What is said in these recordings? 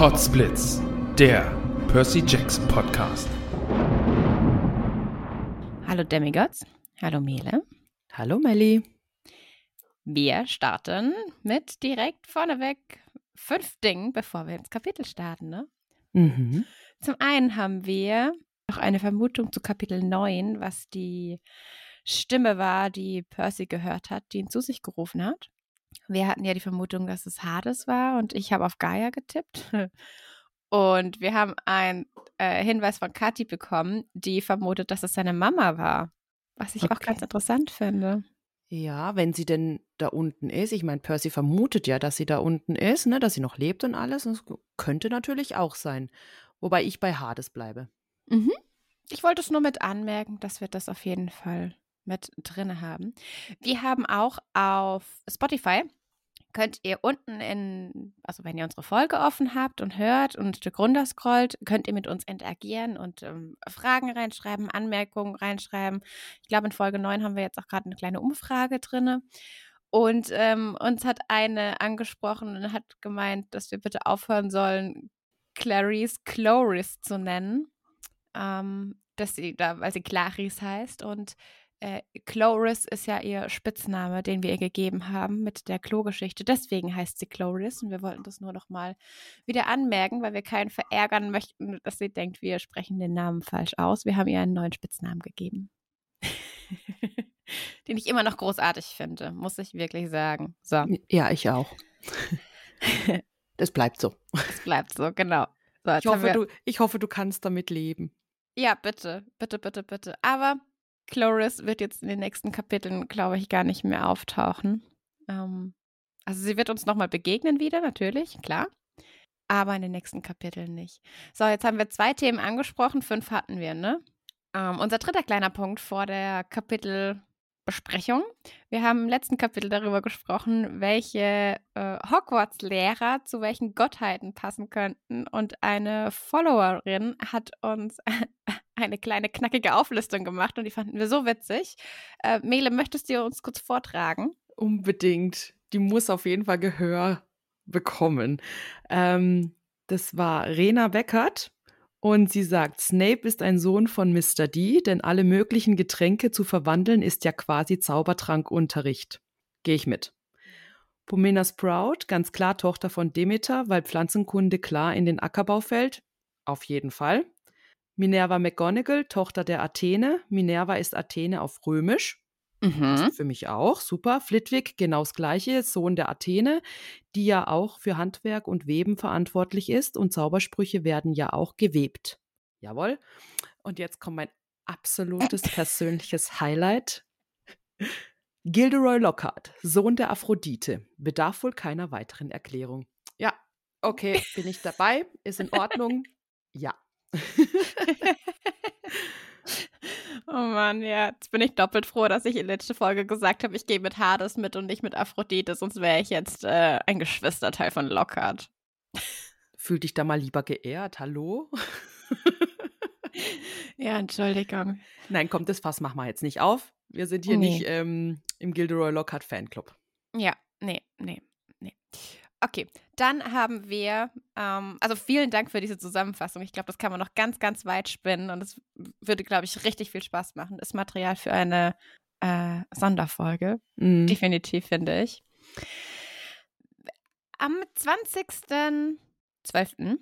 Potsblitz, der Percy Jackson Podcast. Hallo Demigods. Hallo Mele. Hallo Melli. Wir starten mit direkt vorneweg fünf Dingen, bevor wir ins Kapitel starten. Ne? Mhm. Zum einen haben wir noch eine Vermutung zu Kapitel 9, was die Stimme war, die Percy gehört hat, die ihn zu sich gerufen hat. Wir hatten ja die Vermutung, dass es Hades war und ich habe auf Gaia getippt. Und wir haben einen äh, Hinweis von Kathi bekommen, die vermutet, dass es seine Mama war. Was ich okay. auch ganz interessant finde. Ja, wenn sie denn da unten ist. Ich meine, Percy vermutet ja, dass sie da unten ist, ne, dass sie noch lebt und alles. Und das könnte natürlich auch sein. Wobei ich bei Hades bleibe. Mhm. Ich wollte es nur mit anmerken, dass wir das auf jeden Fall mit drin haben. Wir haben auch auf Spotify könnt ihr unten in, also wenn ihr unsere Folge offen habt und hört und runter scrollt, könnt ihr mit uns interagieren und ähm, Fragen reinschreiben, Anmerkungen reinschreiben. Ich glaube, in Folge 9 haben wir jetzt auch gerade eine kleine Umfrage drin. Und ähm, uns hat eine angesprochen und hat gemeint, dass wir bitte aufhören sollen, Clarice Chloris zu nennen. Ähm, dass sie da, weil sie Clarice heißt. Und äh, Chloris ist ja ihr Spitzname, den wir ihr gegeben haben mit der Klo-Geschichte. Deswegen heißt sie Chloris und wir wollten das nur noch mal wieder anmerken, weil wir keinen verärgern möchten, dass sie denkt, wir sprechen den Namen falsch aus. Wir haben ihr einen neuen Spitznamen gegeben. den ich immer noch großartig finde, muss ich wirklich sagen. So. Ja, ich auch. das bleibt so. Es bleibt so, genau. So, ich, hoffe, du, ich hoffe, du kannst damit leben. Ja, bitte, bitte, bitte, bitte. Aber Chloris wird jetzt in den nächsten Kapiteln, glaube ich, gar nicht mehr auftauchen. Ähm, also sie wird uns nochmal begegnen wieder, natürlich, klar. Aber in den nächsten Kapiteln nicht. So, jetzt haben wir zwei Themen angesprochen, fünf hatten wir, ne? Ähm, unser dritter kleiner Punkt vor der Kapitelbesprechung. Wir haben im letzten Kapitel darüber gesprochen, welche äh, Hogwarts-Lehrer zu welchen Gottheiten passen könnten. Und eine Followerin hat uns eine kleine knackige Auflistung gemacht und die fanden wir so witzig. Äh, Mele, möchtest du uns kurz vortragen? Unbedingt. Die muss auf jeden Fall Gehör bekommen. Ähm, das war Rena Beckert und sie sagt, Snape ist ein Sohn von Mr. D, denn alle möglichen Getränke zu verwandeln ist ja quasi Zaubertrankunterricht. Gehe ich mit. Pomena Sprout, ganz klar Tochter von Demeter, weil Pflanzenkunde klar in den Ackerbau fällt. Auf jeden Fall. Minerva McGonagall, Tochter der Athene. Minerva ist Athene auf Römisch. Mhm. Für mich auch, super. Flitwick, genau das Gleiche, Sohn der Athene, die ja auch für Handwerk und Weben verantwortlich ist und Zaubersprüche werden ja auch gewebt. Jawohl. Und jetzt kommt mein absolutes persönliches Highlight. Gilderoy Lockhart, Sohn der Aphrodite, bedarf wohl keiner weiteren Erklärung. Ja, okay, bin ich dabei, ist in Ordnung. Ja, oh Mann, ja. Jetzt bin ich doppelt froh, dass ich in der letzten Folge gesagt habe, ich gehe mit Hades mit und nicht mit Aphrodite, sonst wäre ich jetzt äh, ein Geschwisterteil von Lockhart. Fühl dich da mal lieber geehrt, hallo? ja, Entschuldigung. Nein, kommt das Fass machen wir jetzt nicht auf. Wir sind hier nee. nicht ähm, im Gilderoy Lockhart Fanclub. Ja, nee, nee, nee. Okay, dann haben wir, ähm, also vielen Dank für diese Zusammenfassung. Ich glaube, das kann man noch ganz, ganz weit spinnen und es würde, glaube ich, richtig viel Spaß machen. Das Material für eine äh, Sonderfolge. Mhm. Definitiv, finde ich. Am 20.12.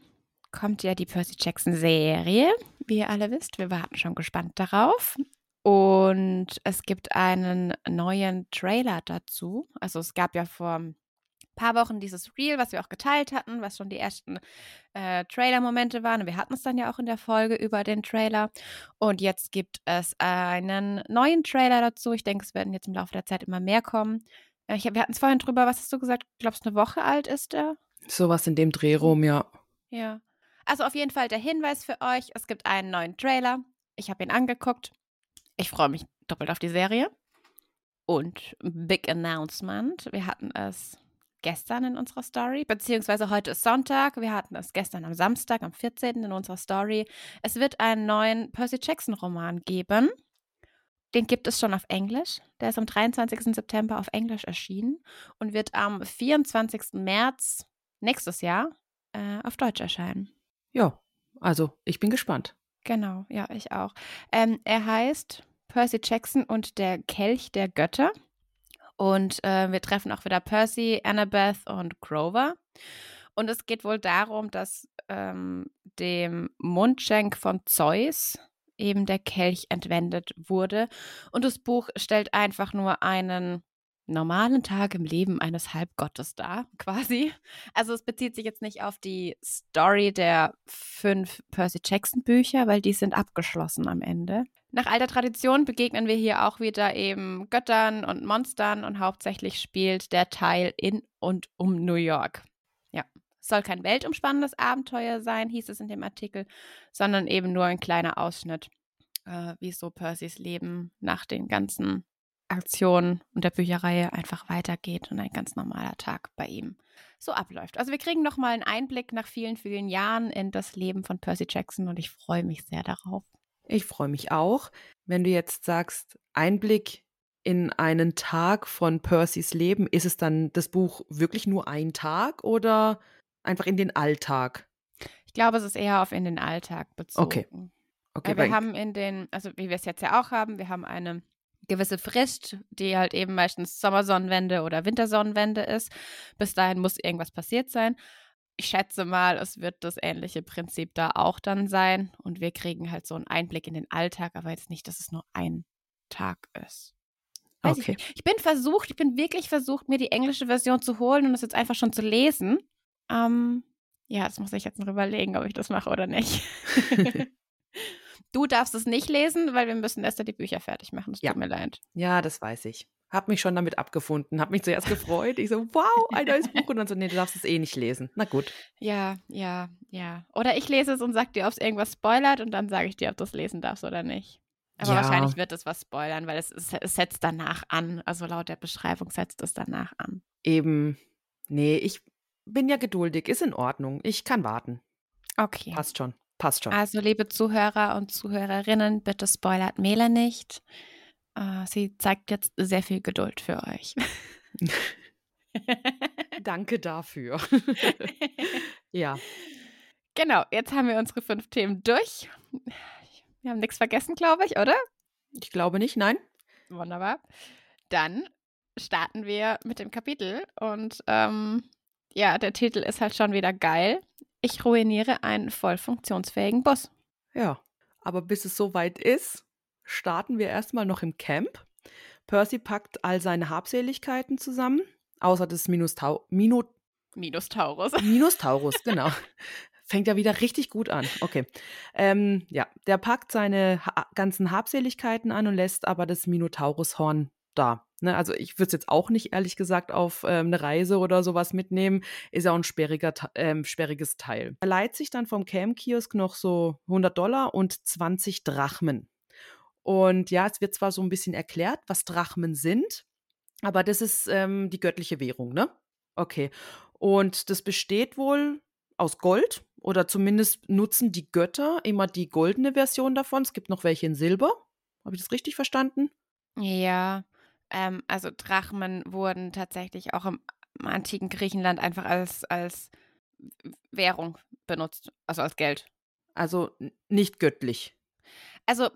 kommt ja die Percy Jackson Serie, wie ihr alle wisst. Wir warten schon gespannt darauf. Und es gibt einen neuen Trailer dazu. Also es gab ja vor paar Wochen dieses Reel, was wir auch geteilt hatten, was schon die ersten äh, Trailer-Momente waren. Wir hatten es dann ja auch in der Folge über den Trailer. Und jetzt gibt es einen neuen Trailer dazu. Ich denke, es werden jetzt im Laufe der Zeit immer mehr kommen. Äh, ich, wir hatten es vorhin drüber, was hast du gesagt? Glaubst du, eine Woche alt ist er? Sowas in dem Dreh rum, ja. Ja. Also auf jeden Fall der Hinweis für euch: Es gibt einen neuen Trailer. Ich habe ihn angeguckt. Ich freue mich doppelt auf die Serie. Und Big Announcement. Wir hatten es gestern in unserer Story, beziehungsweise heute ist Sonntag. Wir hatten es gestern am Samstag, am 14. in unserer Story. Es wird einen neuen Percy Jackson Roman geben. Den gibt es schon auf Englisch. Der ist am 23. September auf Englisch erschienen und wird am 24. März nächstes Jahr äh, auf Deutsch erscheinen. Ja, also ich bin gespannt. Genau, ja, ich auch. Ähm, er heißt Percy Jackson und der Kelch der Götter. Und äh, wir treffen auch wieder Percy, Annabeth und Grover. Und es geht wohl darum, dass ähm, dem Mundschenk von Zeus eben der Kelch entwendet wurde. Und das Buch stellt einfach nur einen normalen Tag im Leben eines Halbgottes dar, quasi. Also es bezieht sich jetzt nicht auf die Story der fünf Percy Jackson Bücher, weil die sind abgeschlossen am Ende. Nach alter Tradition begegnen wir hier auch wieder eben Göttern und Monstern und hauptsächlich spielt der Teil in und um New York. Ja, soll kein weltumspannendes Abenteuer sein, hieß es in dem Artikel, sondern eben nur ein kleiner Ausschnitt, äh, wie so Percys Leben nach den ganzen Aktionen und der Bücherreihe einfach weitergeht und ein ganz normaler Tag bei ihm so abläuft. Also wir kriegen nochmal einen Einblick nach vielen, vielen Jahren in das Leben von Percy Jackson und ich freue mich sehr darauf. Ich freue mich auch. Wenn du jetzt sagst, Einblick in einen Tag von Percys Leben, ist es dann das Buch wirklich nur ein Tag oder einfach in den Alltag? Ich glaube, es ist eher auf in den Alltag bezogen. Okay. okay wir haben in den, also wie wir es jetzt ja auch haben, wir haben eine gewisse Frist, die halt eben meistens Sommersonnenwende oder Wintersonnenwende ist. Bis dahin muss irgendwas passiert sein ich schätze mal, es wird das ähnliche Prinzip da auch dann sein. Und wir kriegen halt so einen Einblick in den Alltag, aber jetzt nicht, dass es nur ein Tag ist. Weiß okay. Ich, ich, bin versucht, ich bin wirklich versucht, mir die englische Version zu holen und das jetzt einfach schon zu lesen. Ähm, ja, das muss ich jetzt noch überlegen, ob ich das mache oder nicht. du darfst es nicht lesen, weil wir müssen erst die Bücher fertig machen. Das ja. tut mir leid. Ja, das weiß ich habe mich schon damit abgefunden, habe mich zuerst gefreut. Ich so, wow, ein neues Buch. Und dann so, nee, du darfst es eh nicht lesen. Na gut. Ja, ja, ja. Oder ich lese es und sag dir, ob es irgendwas spoilert und dann sage ich dir, ob du es lesen darfst oder nicht. Aber ja. wahrscheinlich wird es was spoilern, weil es, es, es, setzt danach an. Also laut der Beschreibung setzt es danach an. Eben. Nee, ich bin ja geduldig. Ist in Ordnung. Ich kann warten. Okay. Passt schon. Passt schon. Also, liebe Zuhörer und Zuhörerinnen, bitte spoilert Mela nicht. Uh, sie zeigt jetzt sehr viel Geduld für euch. Danke dafür. ja. Genau, jetzt haben wir unsere fünf Themen durch. Wir haben nichts vergessen, glaube ich, oder? Ich glaube nicht, nein. Wunderbar. Dann starten wir mit dem Kapitel. Und ähm, ja, der Titel ist halt schon wieder geil. Ich ruiniere einen voll funktionsfähigen Bus. Ja, aber bis es soweit ist, starten wir erstmal noch im Camp. Percy packt all seine Habseligkeiten zusammen, außer des Minustau Mino Minustaurus. Minustaurus, genau. Fängt ja wieder richtig gut an. Okay. Ähm, ja, der packt seine ha ganzen Habseligkeiten an und lässt aber das Minotaurushorn da. Ne, also ich würde es jetzt auch nicht, ehrlich gesagt, auf ähm, eine Reise oder sowas mitnehmen. Ist ja auch ein sperriger, ähm, sperriges Teil. Er leiht sich dann vom Cam-Kiosk noch so 100 Dollar und 20 Drachmen. Und ja, es wird zwar so ein bisschen erklärt, was Drachmen sind, aber das ist ähm, die göttliche Währung, ne? Okay. Und das besteht wohl aus Gold oder zumindest nutzen die Götter immer die goldene Version davon. Es gibt noch welche in Silber. Habe ich das richtig verstanden? Ja, ähm, also Drachmen wurden tatsächlich auch im, im antiken Griechenland einfach als, als Währung benutzt, also als Geld. Also nicht göttlich. Also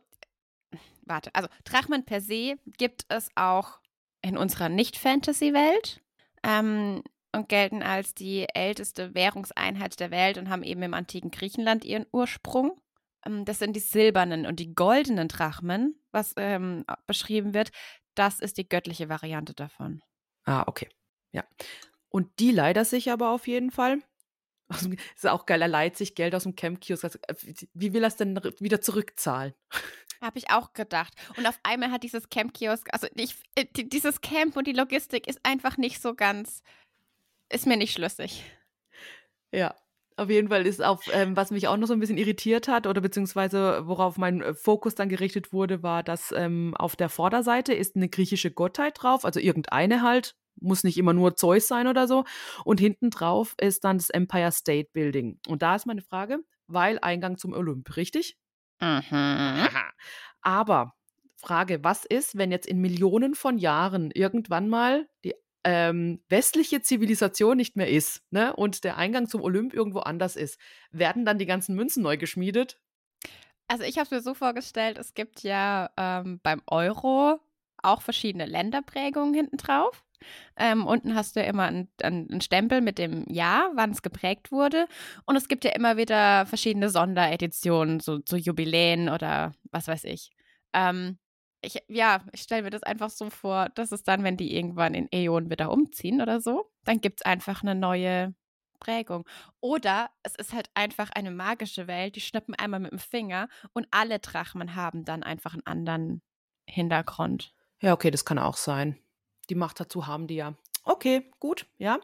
warte, also Drachmen per se gibt es auch in unserer Nicht-Fantasy-Welt ähm, und gelten als die älteste Währungseinheit der Welt und haben eben im antiken Griechenland ihren Ursprung. Ähm, das sind die silbernen und die goldenen Drachmen, was ähm, beschrieben wird. Das ist die göttliche Variante davon. Ah, okay. Ja. Und die leider sich aber auf jeden Fall. Also, ist auch geil, er leiht sich Geld aus dem Camp-Kiosk. Also, äh, wie will er es denn wieder zurückzahlen? Habe ich auch gedacht. Und auf einmal hat dieses Camp-Kiosk, also ich, äh, dieses Camp und die Logistik ist einfach nicht so ganz, ist mir nicht schlüssig. Ja, auf jeden Fall ist auch, ähm, was mich auch noch so ein bisschen irritiert hat oder beziehungsweise worauf mein äh, Fokus dann gerichtet wurde, war, dass ähm, auf der Vorderseite ist eine griechische Gottheit drauf, also irgendeine halt, muss nicht immer nur Zeus sein oder so. Und hinten drauf ist dann das Empire State Building. Und da ist meine Frage, weil Eingang zum Olymp, richtig? Mhm. Aber Frage, was ist, wenn jetzt in Millionen von Jahren irgendwann mal die ähm, westliche Zivilisation nicht mehr ist ne, und der Eingang zum Olymp irgendwo anders ist, werden dann die ganzen Münzen neu geschmiedet? Also ich habe es mir so vorgestellt, es gibt ja ähm, beim Euro auch verschiedene Länderprägungen hinten drauf. Ähm, unten hast du ja immer einen, einen Stempel mit dem Jahr, wann es geprägt wurde. Und es gibt ja immer wieder verschiedene Sondereditionen, so, so Jubiläen oder was weiß ich. Ähm, ich, ja, ich stelle mir das einfach so vor, dass es dann, wenn die irgendwann in Äonen wieder umziehen oder so, dann gibt es einfach eine neue Prägung. Oder es ist halt einfach eine magische Welt, die schnippen einmal mit dem Finger und alle Drachmen haben dann einfach einen anderen Hintergrund. Ja, okay, das kann auch sein. Die Macht dazu haben die ja. Okay, gut, ja.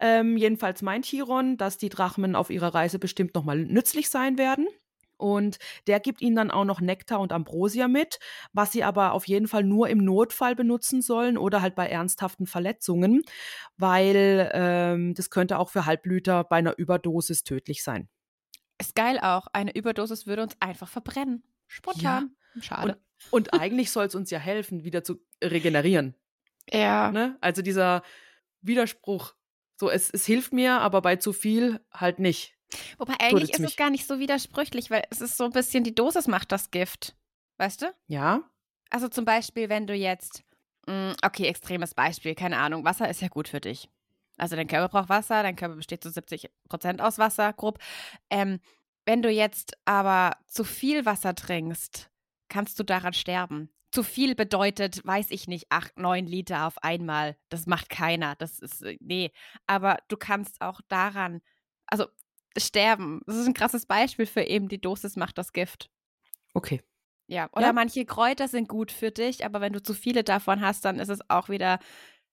Ähm, jedenfalls meint Chiron, dass die Drachmen auf ihrer Reise bestimmt nochmal nützlich sein werden. Und der gibt ihnen dann auch noch Nektar und Ambrosia mit, was sie aber auf jeden Fall nur im Notfall benutzen sollen oder halt bei ernsthaften Verletzungen, weil ähm, das könnte auch für Halbblüter bei einer Überdosis tödlich sein. Ist geil auch. Eine Überdosis würde uns einfach verbrennen. Spontan. Ja. Schade. Und, und eigentlich soll es uns ja helfen, wieder zu regenerieren. Ja. Ne? Also dieser Widerspruch. So, es, es hilft mir, aber bei zu viel halt nicht. Wobei eigentlich ist es gar nicht so widersprüchlich, weil es ist so ein bisschen die Dosis macht das Gift. Weißt du? Ja. Also zum Beispiel, wenn du jetzt, mh, mm, okay, extremes Beispiel, keine Ahnung, Wasser ist ja gut für dich. Also dein Körper braucht Wasser, dein Körper besteht zu 70 Prozent aus Wasser, grob. Ähm, wenn du jetzt aber zu viel Wasser trinkst, kannst du daran sterben. Zu viel bedeutet, weiß ich nicht, acht, neun Liter auf einmal. Das macht keiner. Das ist, äh, nee. Aber du kannst auch daran, also sterben. Das ist ein krasses Beispiel für eben die Dosis macht das Gift. Okay. Ja, oder ja. manche Kräuter sind gut für dich, aber wenn du zu viele davon hast, dann ist es auch wieder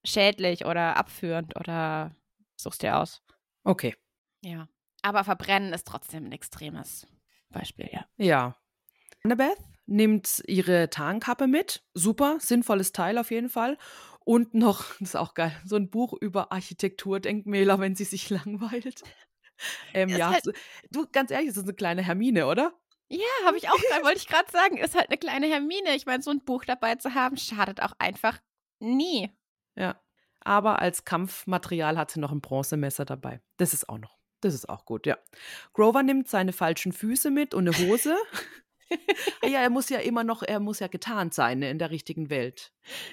schädlich oder abführend oder suchst dir aus. Okay. Ja. Aber verbrennen ist trotzdem ein extremes Beispiel, ja. Ja. Annabeth nimmt ihre Tarnkappe mit. Super, sinnvolles Teil auf jeden Fall. Und noch, das ist auch geil, so ein Buch über Architekturdenkmäler, wenn sie sich langweilt. Ähm, ja, halt du, ganz ehrlich, das ist eine kleine Hermine, oder? Ja, habe ich auch wollte ich gerade sagen, ist halt eine kleine Hermine. Ich meine, so ein Buch dabei zu haben, schadet auch einfach nie. Ja. Aber als Kampfmaterial hat sie noch ein Bronzemesser dabei. Das ist auch noch. Das ist auch gut, ja. Grover nimmt seine falschen Füße mit und eine Hose. ja, er muss ja immer noch, er muss ja getarnt sein ne, in der richtigen Welt.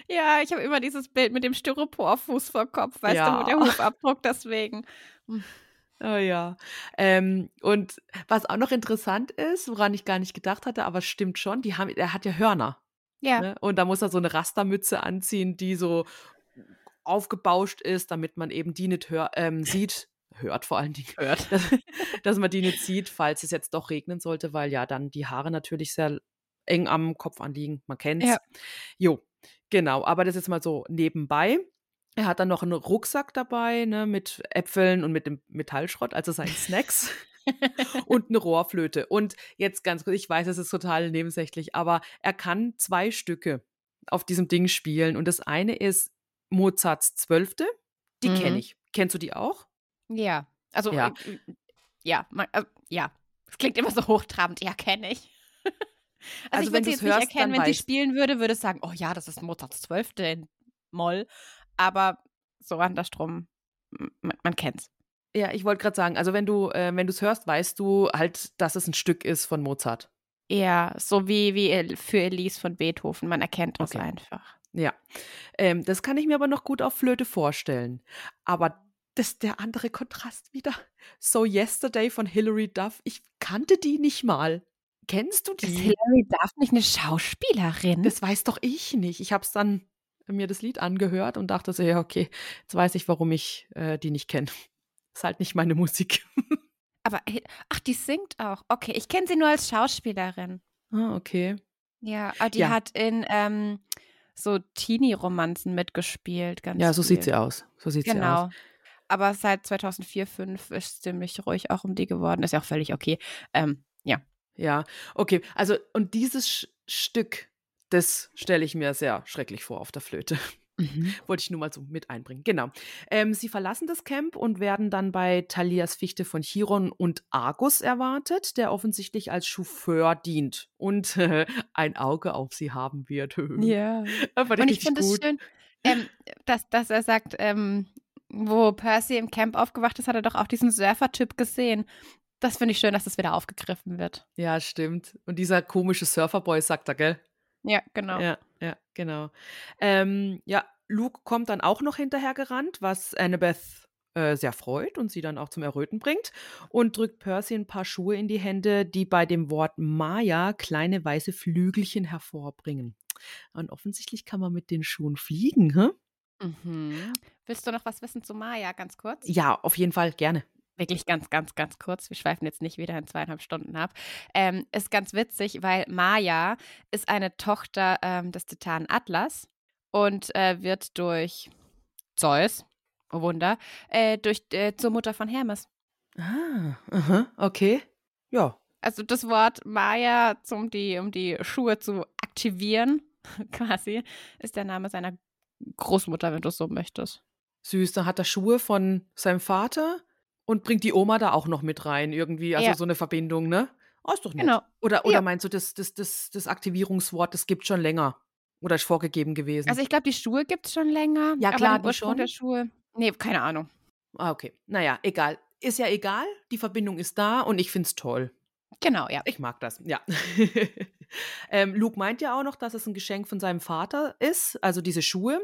Ja, ich habe immer dieses Bild mit dem Styroporfuß vor Kopf, weißt ja. du, mit der Hufabdruck deswegen. Oh ja. Ähm, und was auch noch interessant ist, woran ich gar nicht gedacht hatte, aber es stimmt schon, die haben, er hat ja Hörner. Ja. Ne? Und da muss er so eine Rastermütze anziehen, die so aufgebauscht ist, damit man eben die nicht hör, ähm, sieht, hört vor allen Dingen, hört, dass, dass, man die nicht sieht, falls es jetzt doch regnen sollte, weil ja dann die Haare natürlich sehr eng am Kopf anliegen. Man kennt's. Ja. Jo, genau. Aber das ist mal so nebenbei. Er hat dann noch einen Rucksack dabei, ne, mit Äpfeln und mit dem Metallschrott, also seinen Snacks. und eine Rohrflöte. Und jetzt ganz kurz, ich weiß, es ist total nebensächlich, aber er kann zwei Stücke auf diesem Ding spielen. Und das eine ist Mozarts Zwölfte. Die mhm. kenne ich. Kennst du die auch? Ja. Also, ja. Äh, ja, man, äh, ja. Es klingt immer so hochtrabend. Ja, kenne ich. also, also, ich würde sie jetzt hörst, nicht erkennen, wenn sie spielen würde, würde sagen, oh ja, das ist Mozarts Zwölfte in Moll aber so andersrum, man, man kennt's. Ja, ich wollte gerade sagen, also wenn du äh, wenn du es hörst, weißt du halt, dass es ein Stück ist von Mozart. Ja, so wie, wie für Elise von Beethoven. Man erkennt das okay. einfach. Ja, ähm, das kann ich mir aber noch gut auf Flöte vorstellen. Aber das der andere Kontrast wieder. So Yesterday von Hilary Duff. Ich kannte die nicht mal. Kennst du die? Ist Hilary Duff nicht eine Schauspielerin? Das weiß doch ich nicht. Ich habe es dann mir das Lied angehört und dachte so, ja, okay, jetzt weiß ich, warum ich äh, die nicht kenne. Ist halt nicht meine Musik. Aber, ach, die singt auch. Okay, ich kenne sie nur als Schauspielerin. Ah, okay. Ja, aber die Ja. hat in ähm, so Teenie-Romanzen mitgespielt. Ganz Ja, so sieht viel. sie aus. So sieht sie aus. Aber seit 2004, 2005 ist es ziemlich ruhig auch um die geworden. Ist ja auch völlig okay. Ähm, ja. Ja, okay. Also, und dieses Sch Stück, das stelle ich mir sehr schrecklich vor auf der Flöte. Wollte ich nur mal so mit einbringen. Genau. Ähm, sie verlassen das Camp und werden dann bei Thalias Fichte von Chiron und Argus erwartet, der offensichtlich als Chauffeur dient und äh, ein Auge auf sie haben wird. Ja. Fand Und ich finde es schön, ähm, dass, dass er sagt, ähm, wo Percy im Camp aufgewacht ist, hat er doch auch diesen Surfer-Typ gesehen. Das finde ich schön, dass das wieder aufgegriffen wird. Ja, stimmt. Und dieser komische Surferboy sagt er, gell? Ja, genau. Ja, ja, genau. Ähm, ja, Luke kommt dann auch noch hinterher gerannt, was Annabeth äh, sehr freut und sie dann auch zum Erröten bringt und drückt Percy ein paar Schuhe in die Hände, die bei dem Wort Maya kleine weiße Flügelchen hervorbringen. Und offensichtlich kann man mit den Schuhen fliegen, hä? Mhm. Willst du noch was wissen zu Maya, ganz kurz? Ja, auf jeden Fall, gerne. Wirklich ganz, ganz, ganz kurz. Wir schweifen jetzt nicht wieder in zweieinhalb Stunden ab. Ähm, ist ganz witzig, weil Maya ist eine Tochter ähm, des Titanen Atlas und äh, wird durch Zeus, oh Wunder, äh, durch, äh, zur Mutter von Hermes. Ah, aha, okay. Ja, Also das Wort Maya, um die, um die Schuhe zu aktivieren, quasi, ist der Name seiner Großmutter, wenn du es so möchtest. Süß. Da hat er Schuhe von seinem Vater und bringt die Oma da auch noch mit rein, irgendwie. Also Ja. so eine Verbindung, ne? Oh, ist doch nett. Genau. Oder, oder Ja. meinst du, das, das, das, das Aktivierungswort, das gibt schon länger? Oder ist vorgegeben gewesen? Also ich glaube, die Schuhe gibt es schon länger. Ja, aber klar, den die schon. der Schuhe. Nee, keine Ahnung. ah, okay. Naja, egal. Ist ja egal. Die Verbindung ist da und ich find's toll. Genau, ja. Ich mag das, ja. ähm, Luke meint ja auch noch, dass es ein Geschenk von seinem Vater ist, also diese Schuhe.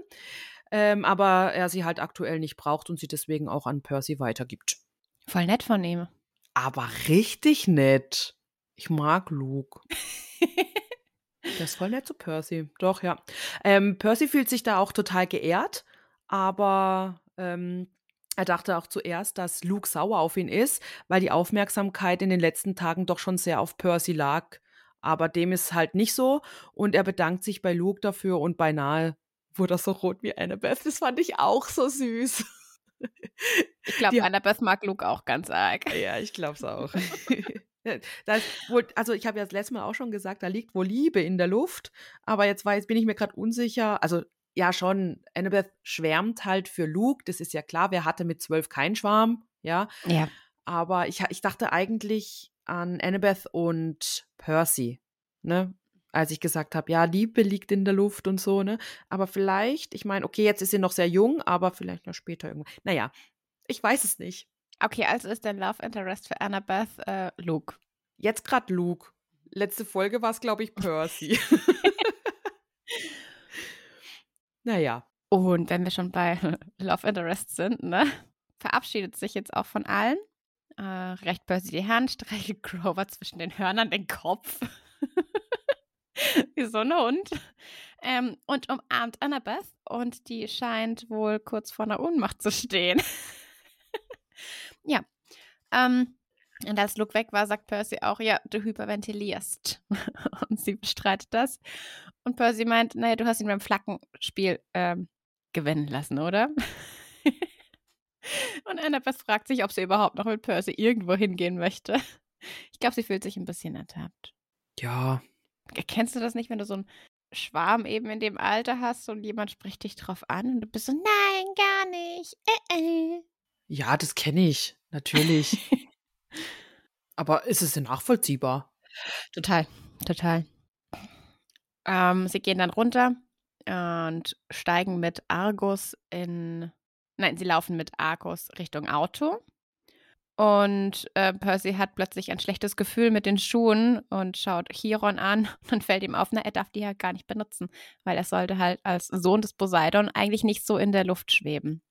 Ähm, aber er sie halt aktuell nicht braucht und sie deswegen auch an Percy weitergibt. Voll nett von ihm. Aber richtig nett. Ich mag Luke. Der ist voll nett zu Percy. Doch, ja. Ähm, Percy fühlt sich da auch total geehrt, aber ähm, er dachte auch zuerst, dass Luke sauer auf ihn ist, weil die Aufmerksamkeit in den letzten Tagen doch schon sehr auf Percy lag. Aber dem ist halt nicht so und er bedankt sich bei Luke dafür und beinahe wurde so rot wie Annabeth. Das fand ich auch so süß. Ich glaube, Annabeth mag Luke auch ganz arg. Ja, ich glaube es auch. wohl, also ich habe ja das letzte Mal auch schon gesagt, da liegt wohl Liebe in der Luft, aber jetzt, war, jetzt bin ich mir gerade unsicher. Also ja, schon, Annabeth schwärmt halt für Luke, das ist ja klar, wer hatte mit zwölf keinen Schwarm, ja. Ja. Aber ich, ich dachte eigentlich an Annabeth und Percy, ne? Als ich gesagt habe, ja, Liebe liegt in der Luft und so, ne? Aber vielleicht, ich meine, okay, jetzt ist sie noch sehr jung, aber vielleicht noch später irgendwann. Naja, ich weiß es nicht. Okay, also ist dein Love Interest für Annabeth äh, Luke. Jetzt gerade Luke. Letzte Folge war es, glaube ich, Percy. naja. Und wenn wir schon bei Love Interest sind, ne, verabschiedet sich jetzt auch von allen. Äh, recht Percy die Hand, streichelt Grover zwischen den Hörnern den Kopf. Wie so ein Hund. Ähm, und umarmt Annabeth und die scheint wohl kurz vor einer Ohnmacht zu stehen. ja. Ähm, und als Luke weg war, sagt Percy auch, ja, du hyperventilierst. und sie bestreitet das. Und Percy meint, naja, du hast ihn beim Flackenspiel ähm, gewinnen lassen, oder? Und Annabeth fragt sich, ob sie überhaupt noch mit Percy irgendwo hingehen möchte. Ich glaube, sie fühlt sich ein bisschen ertappt. Ja. Kennst du das nicht, wenn du so einen Schwarm eben in dem Alter hast und jemand spricht dich drauf an und du bist so, nein, gar nicht. Äh, äh. Ja, das kenne ich. Natürlich. Aber ist es denn nachvollziehbar? Total, total. Ähm, sie gehen dann runter und steigen mit Argus in. Nein, sie laufen mit Argus Richtung Auto. Und äh, Percy hat plötzlich ein schlechtes Gefühl mit den Schuhen und schaut Chiron an und fällt ihm auf, na, er darf die ja gar nicht benutzen, weil er sollte halt als Sohn des Poseidon eigentlich nicht so in der Luft schweben.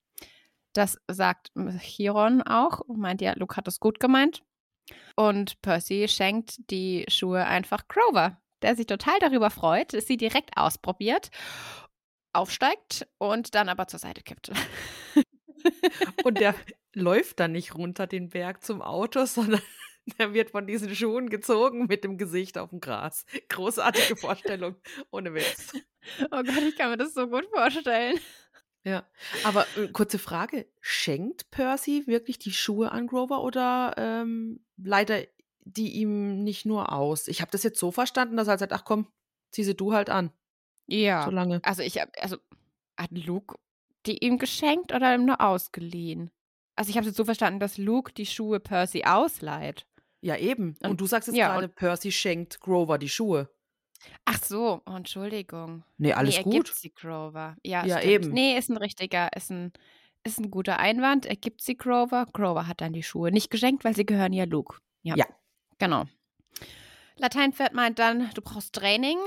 Das sagt Chiron auch und meint, ja, Luke hat das gut gemeint. Und Percy schenkt die Schuhe einfach Grover, der sich total darüber freut, sie direkt ausprobiert. aufsteigt und dann aber zur Seite kippt. Und der läuft dann nicht runter den Berg zum Auto, sondern der wird von diesen Schuhen gezogen mit dem Gesicht auf dem Gras. Großartige Vorstellung, ohne Witz. Oh Gott, ich kann mir das so gut vorstellen. Ja, aber äh, kurze Frage: Schenkt Percy wirklich die Schuhe an Grover oder ähm, leiht er die ihm nicht nur aus? Ich habe das jetzt so verstanden, dass er sagt: Ach komm, zieh sie du halt an. Ja. So lange. Also ich also hat Luke die ihm geschenkt oder ihm nur ausgeliehen? Also ich habe es jetzt so verstanden, dass Luke die Schuhe Percy ausleiht. Ja, eben. Und, Und- du sagst jetzt ja, gerade, Percy schenkt Grover die Schuhe. Ach so, oh, Entschuldigung. Nee, alles nee, er gut. gibt sie Grover. Ja, Ja, stimmt. eben. Nee, ist ein richtiger, ist ein, ist ein guter Einwand. Er gibt sie Grover. Grover hat dann die Schuhe nicht geschenkt, weil sie gehören ja Luke. Ja. Ja. Genau. Lateinpferd meint dann, du brauchst Training.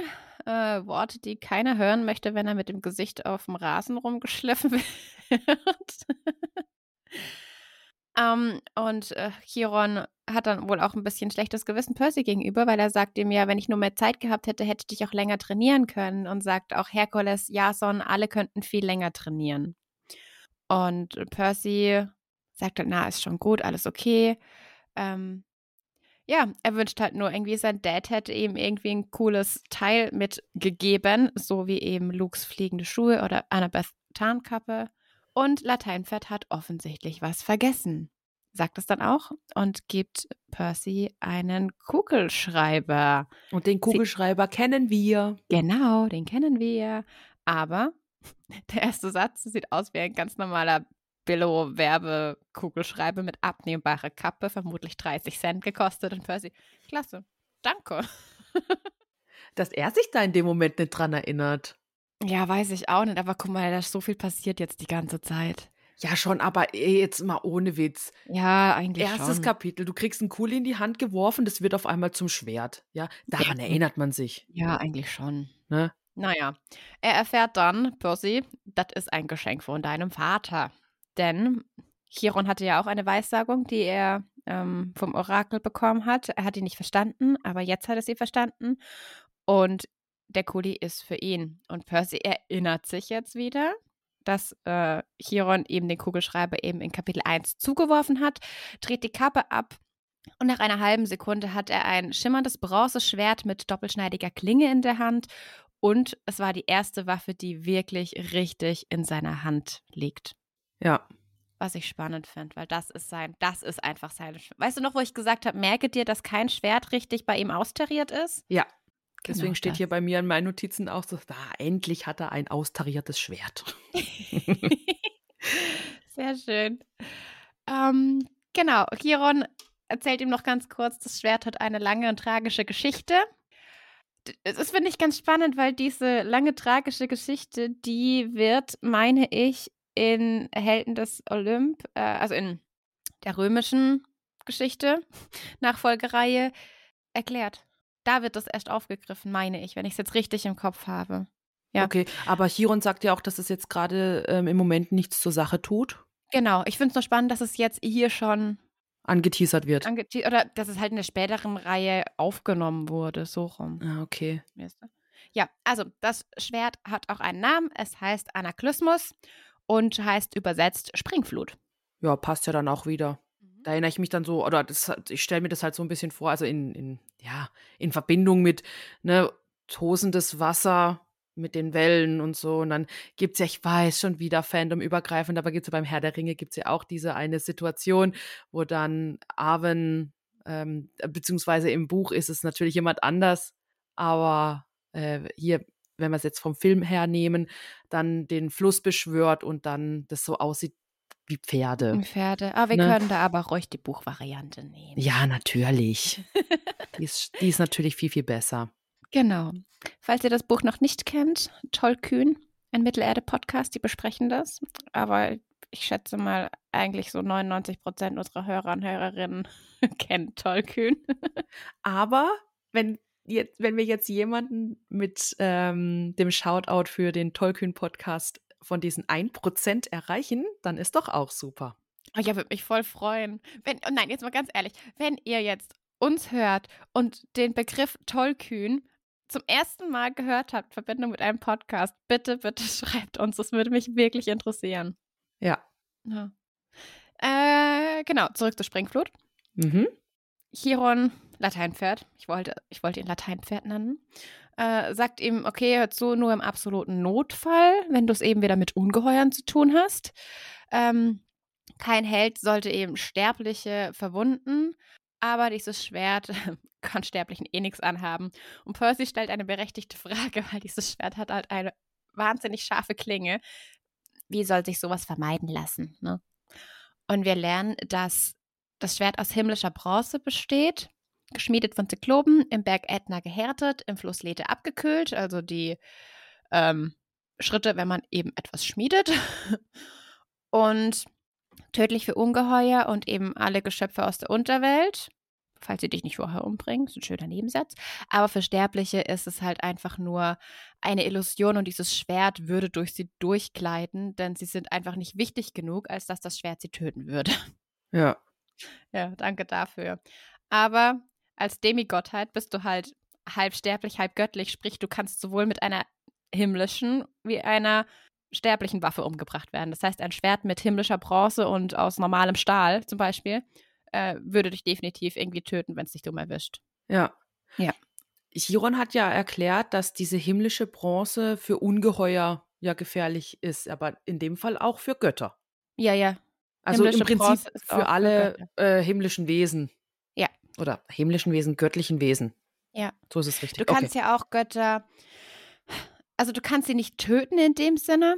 Äh, Worte, die keiner hören möchte, wenn er mit dem Gesicht auf dem Rasen rumgeschliffen wird. ähm, und äh, Chiron hat dann wohl auch ein bisschen schlechtes Gewissen Percy gegenüber, weil er sagt ihm ja, wenn ich nur mehr Zeit gehabt hätte, hätte ich auch länger trainieren können. Und sagt auch Herkules, Jason, alle könnten viel länger trainieren. Und Percy sagt dann, na, ist schon gut, alles okay. Ähm, ja, er wünscht halt nur irgendwie, sein Dad hätte ihm irgendwie ein cooles Teil mitgegeben, so wie eben Lukes fliegende Schuhe oder Annabeth Tarnkappe. Und Lateinpferd hat offensichtlich was vergessen. Sagt es dann auch und gibt Percy einen Kugelschreiber. Und den Kugelschreiber kennen wir. Genau, den kennen wir. Aber der erste Satz sieht aus wie ein ganz normaler Billo-Werbekugelschreiber mit abnehmbarer Kappe, vermutlich 30 Cent gekostet. Und Percy, klasse, danke. Dass er sich da in dem Moment nicht dran erinnert. Ja, weiß ich auch nicht, aber guck mal, da ist so viel passiert jetzt die ganze Zeit. Ja, schon, aber ey, jetzt mal ohne Witz. Ja, eigentlich Erstes schon. Kapitel, du kriegst einen Kuli in die Hand geworfen, das wird auf einmal zum Schwert. Ja, daran Ja. erinnert man sich. Ja, eigentlich schon. Ne? Naja, er erfährt dann, Percy, das ist ein Geschenk von deinem Vater. Denn Chiron hatte ja auch eine Weissagung, die er ähm, vom Orakel bekommen hat. Er hat die nicht verstanden, aber jetzt hat er sie verstanden. Und der Kuli ist für ihn. Und Percy erinnert sich jetzt wieder, dass äh, Chiron eben den Kugelschreiber eben in Kapitel 1 zugeworfen hat, dreht die Kappe ab und nach einer halben Sekunde hat er ein schimmerndes Bronzeschwert mit doppelschneidiger Klinge in der Hand und es war die erste Waffe, die wirklich richtig in seiner Hand liegt. Ja. Was ich spannend finde, weil das ist sein, das ist einfach sein. Weißt du noch, wo ich gesagt habe, merke dir, dass kein Schwert richtig bei ihm austariert ist? Ja. Deswegen Genau steht das. hier bei mir in meinen Notizen auch so, da, endlich hat er ein austariertes Schwert. Sehr schön. Ähm, genau, Chiron erzählt ihm noch ganz kurz, das Schwert hat eine lange und tragische Geschichte. Das finde ich ganz spannend, weil diese lange tragische Geschichte, die wird, meine ich, in Helden des Olymp, äh, also in der römischen Geschichte, Nachfolgereihe, erklärt. Da wird das erst aufgegriffen, meine ich, wenn ich es jetzt richtig im Kopf habe. Ja. Okay, aber Chiron sagt ja auch, dass es jetzt gerade ähm, im Moment nichts zur Sache tut, Genau, ich finde es nur spannend, dass es jetzt hier schon angeteasert wird. ange- oder dass es halt in der späteren Reihe aufgenommen wurde, so rum. Ah, okay. Ja, also das Schwert hat auch einen Namen. Es heißt Anaklysmus und heißt übersetzt Springflut. Ja, passt ja dann auch wieder. Da erinnere ich mich dann so, oder das, ich stelle mir das halt so ein bisschen vor, also in, in, ja, in Verbindung mit ne, tosendes Wasser, mit den Wellen und so. Und dann gibt es ja, ich weiß schon wieder Fandom übergreifend, aber gibt es ja beim Herr der Ringe, gibt es ja auch diese eine Situation, wo dann Arwen, ähm, beziehungsweise im Buch ist es natürlich jemand anders, aber äh, hier, wenn wir es jetzt vom Film her nehmen, dann den Fluss beschwört und dann das so aussieht wie Pferde. Pferde. Aber wir Ne? können da aber ruhig die Buchvariante nehmen. Ja, natürlich. die, ist, die ist natürlich viel, viel besser. Genau. Falls ihr das Buch noch nicht kennt, Tollkühn, ein Mittelerde-Podcast, die besprechen das. Aber ich schätze mal, eigentlich so 99 Prozent unserer Hörer und Hörerinnen kennen Tollkühn. Aber wenn, jetzt, wenn wir jetzt jemanden mit ähm, dem Shoutout für den Tollkühn-Podcast von diesen 1% erreichen, dann ist doch auch super. Oh, Ich würde mich voll freuen. Wenn, oh nein, jetzt mal ganz ehrlich, wenn ihr jetzt uns hört und den Begriff Tollkühn zum ersten Mal gehört habt, Verbindung mit einem Podcast, bitte, bitte schreibt uns. Das würde mich wirklich interessieren. Ja. ja. Äh, genau, zurück zur Springflut. Mhm. Chiron, Lateinpferd, ich wollte, ich wollte ihn Lateinpferd nennen, äh, sagt ihm, okay, hör zu, nur im absoluten Notfall, wenn du es eben wieder mit Ungeheuern zu tun hast. Ähm, kein Held sollte eben Sterbliche verwunden, aber dieses Schwert kann Sterblichen eh nichts anhaben. Und Percy stellt eine berechtigte Frage, weil dieses Schwert hat halt eine wahnsinnig scharfe Klinge. Wie soll sich sowas vermeiden lassen? Ne? Und wir lernen, dass das Schwert aus himmlischer Bronze besteht, geschmiedet von Zyklopen, im Berg Ätna gehärtet, im Fluss Lethe abgekühlt, also die ähm, Schritte, wenn man eben etwas schmiedet. Und tödlich für Ungeheuer und eben alle Geschöpfe aus der Unterwelt, falls sie dich nicht vorher umbringen, ist ein schöner Nebensatz. Aber für Sterbliche ist es halt einfach nur eine Illusion und dieses Schwert würde durch sie durchgleiten, denn sie sind einfach nicht wichtig genug, als dass das Schwert sie töten würde. Ja. Ja, danke dafür. Aber als Demigottheit bist du halt halb sterblich, halb göttlich, sprich, du kannst sowohl mit einer himmlischen wie einer sterblichen Waffe umgebracht werden. Das heißt, ein Schwert mit himmlischer Bronze und aus normalem Stahl zum Beispiel äh, würde dich definitiv irgendwie töten, wenn es dich dumm erwischt. Ja. Ja. Chiron hat ja erklärt, dass diese himmlische Bronze für Ungeheuer ja gefährlich ist, aber in dem Fall auch für Götter. Ja, ja. Also im Himmlische Bronze Prinzip für für alle Götter. äh, himmlischen Wesen. Oder himmlischen Wesen, göttlichen Wesen. Ja. So ist es richtig. Du kannst ja auch Götter, also du kannst sie nicht töten in dem Sinne,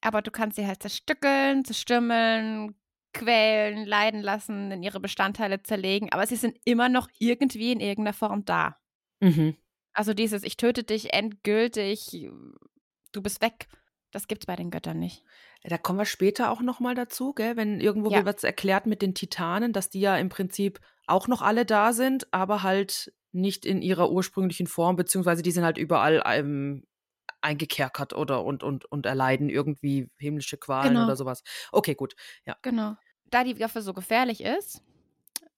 aber du kannst sie halt zerstückeln, zerstümmeln, quälen, leiden lassen, in ihre Bestandteile zerlegen, aber sie sind immer noch irgendwie in irgendeiner Form da. okay. Mhm. Also dieses Ich töte dich endgültig, du bist weg, das gibt's bei den Göttern nicht. Da kommen wir später auch noch mal dazu, gell? wenn irgendwo Ja. wird erklärt mit den Titanen, dass die ja im Prinzip auch noch alle da sind, aber halt nicht in ihrer ursprünglichen Form, beziehungsweise die sind halt überall ähm, eingekerkert oder und, und, und erleiden irgendwie himmlische Qualen Genau. oder sowas. Okay, gut. Genau. Da die Waffe so gefährlich ist,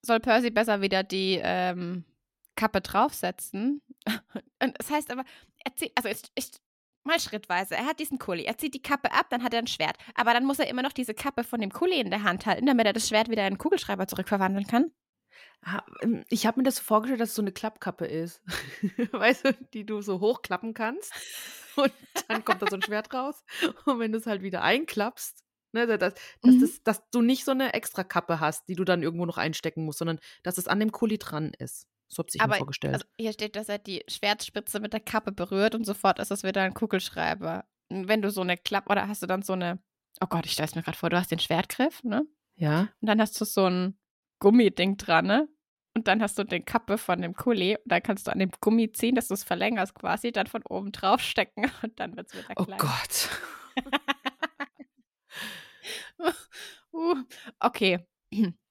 soll Percy besser wieder die ähm, Kappe draufsetzen. Und das heißt aber, er zieht, also ich, ich, mal schrittweise, er hat diesen Kuli, er zieht die Kappe ab, dann hat er ein Schwert. Aber dann muss er immer noch diese Kappe von dem Kuli in der Hand halten, damit er das Schwert wieder in einen Kugelschreiber zurückverwandeln kann. Ah, ähm, Ich habe mir das so vorgestellt, dass es so eine Klappkappe ist. weißt du, die du so hochklappen kannst. Und dann kommt da so ein Schwert raus. Und wenn du es halt wieder einklappst, ne, dass, dass, Mhm. das, dass du nicht so eine extra Kappe hast, die du dann irgendwo noch einstecken musst, sondern dass es an dem Kuli dran ist. So habe ich mir Aber vorgestellt. also hier steht, dass er die Schwertspitze mit der Kappe berührt und sofort ist es wieder ein Kugelschreiber. Und wenn du so eine Klappe, oder hast du dann so eine, oh Gott, ich stelle es mir gerade vor, du hast den Schwertgriff, ne? ja. Und dann hast du so ein Gummiding dran, ne? Und dann hast du den Kappe von dem Kuli und dann kannst du an dem Gummi ziehen, dass du es verlängerst quasi, dann von oben drauf stecken und dann wird es wieder Oh klein. Gott. uh, okay,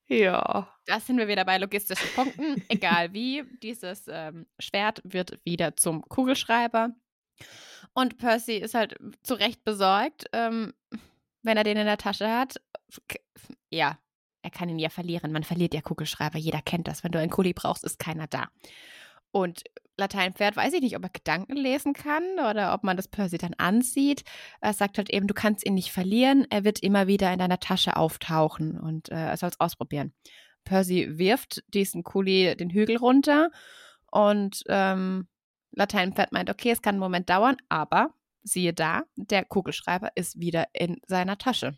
Ja. da sind wir wieder bei logistischen Punkten. Egal wie, dieses ähm, Schwert wird wieder zum Kugelschreiber. Und Percy ist halt zu Recht besorgt, ähm, wenn er den in der Tasche hat. Ja, er kann ihn ja verlieren. Man verliert ja Kugelschreiber. Jeder kennt das. Wenn du einen Kuli brauchst, ist keiner da. Und Lateinpferd weiß ich nicht, ob er Gedanken lesen kann oder ob man das Percy dann ansieht. Er sagt halt eben, du kannst ihn nicht verlieren. Er wird immer wieder in deiner Tasche auftauchen und äh, er soll es ausprobieren. Percy wirft diesen Kuli den Hügel runter und ähm, Lateinpferd meint, okay, es kann einen Moment dauern, aber siehe da, der Kugelschreiber ist wieder in seiner Tasche.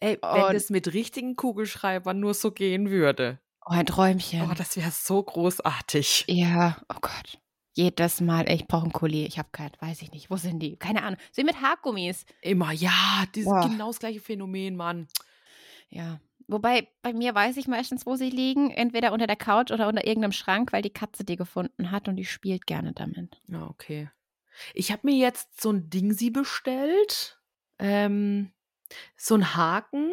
Ey, wenn das mit richtigen Kugelschreibern nur so gehen würde. Oh, ein Träumchen. Oh, das wäre so großartig. ja, oh Gott. Jedes Mal, ey, ich brauche einen Kuli. Ich habe keinen, weiß ich nicht. Wo sind die? Keine Ahnung. Sind mit Haargummis. Immer, ja, dieses Boah. genau das gleiche Phänomen, Mann. Ja. Wobei, bei mir weiß ich meistens, wo sie liegen. Entweder unter der Couch oder unter irgendeinem Schrank, weil die Katze die gefunden hat und die spielt gerne damit. Ja, okay. Ich habe mir jetzt so ein Dingsi bestellt. Ähm, so ein Haken,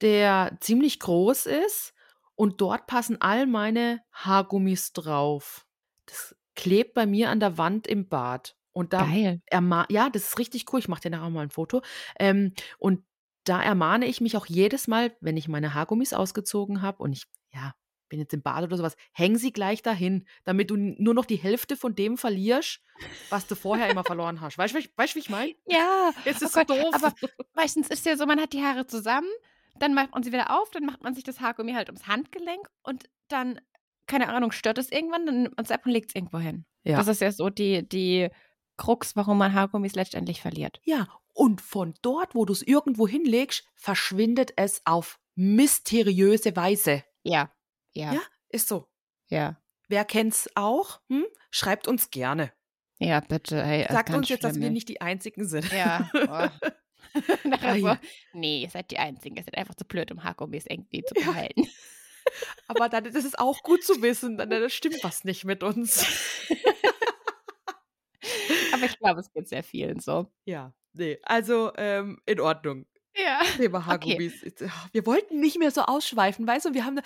der ziemlich groß ist. Und dort passen all meine Haargummis drauf. Das klebt bei mir an der Wand im Bad. Und da Geil. ja, das ist richtig cool. Ich mache dir nachher mal ein Foto. Ähm, und da ermahne ich mich auch jedes Mal, wenn ich meine Haargummis ausgezogen habe und ich, ja, bin jetzt im Bad oder sowas, häng sie gleich dahin, damit du nur noch die Hälfte von dem verlierst, was du vorher immer verloren hast. Weißt du, weißt, wie ich meine? Ja. Es oh ist so Gott, doof. Aber meistens ist ja so, man hat die Haare zusammen, dann macht man sie wieder auf, dann macht man sich das Haargummi halt ums Handgelenk und dann, keine Ahnung, stört es irgendwann, dann nimmt man es ab und legt es irgendwo hin. ja. Das ist ja so die, die Krux, warum man Haargummis letztendlich verliert. ja, und von dort, wo du es irgendwo hinlegst, verschwindet es auf mysteriöse Weise. Ja. Ja. Ja, ist so. Ja. Wer kennt's auch? Hm? Schreibt uns gerne. Ja, bitte. Ey, das ist Sagt uns jetzt, dass schlimm, wir ey. nicht die Einzigen sind. Ja. Oh. So, ja. nee, ihr seid die Einzigen. Ihr seid einfach zu blöd, um Haargummis irgendwie zu Ja. behalten. Aber dann, das ist auch gut zu wissen, dann, dann stimmt was nicht mit uns. Aber ich glaube, es geht sehr vielen so. Ja, nee, also ähm, in Ordnung. Ja. Thema Haargummis. Jetzt, ah, Wir wollten nicht mehr so ausschweifen, weißt du? Wir haben,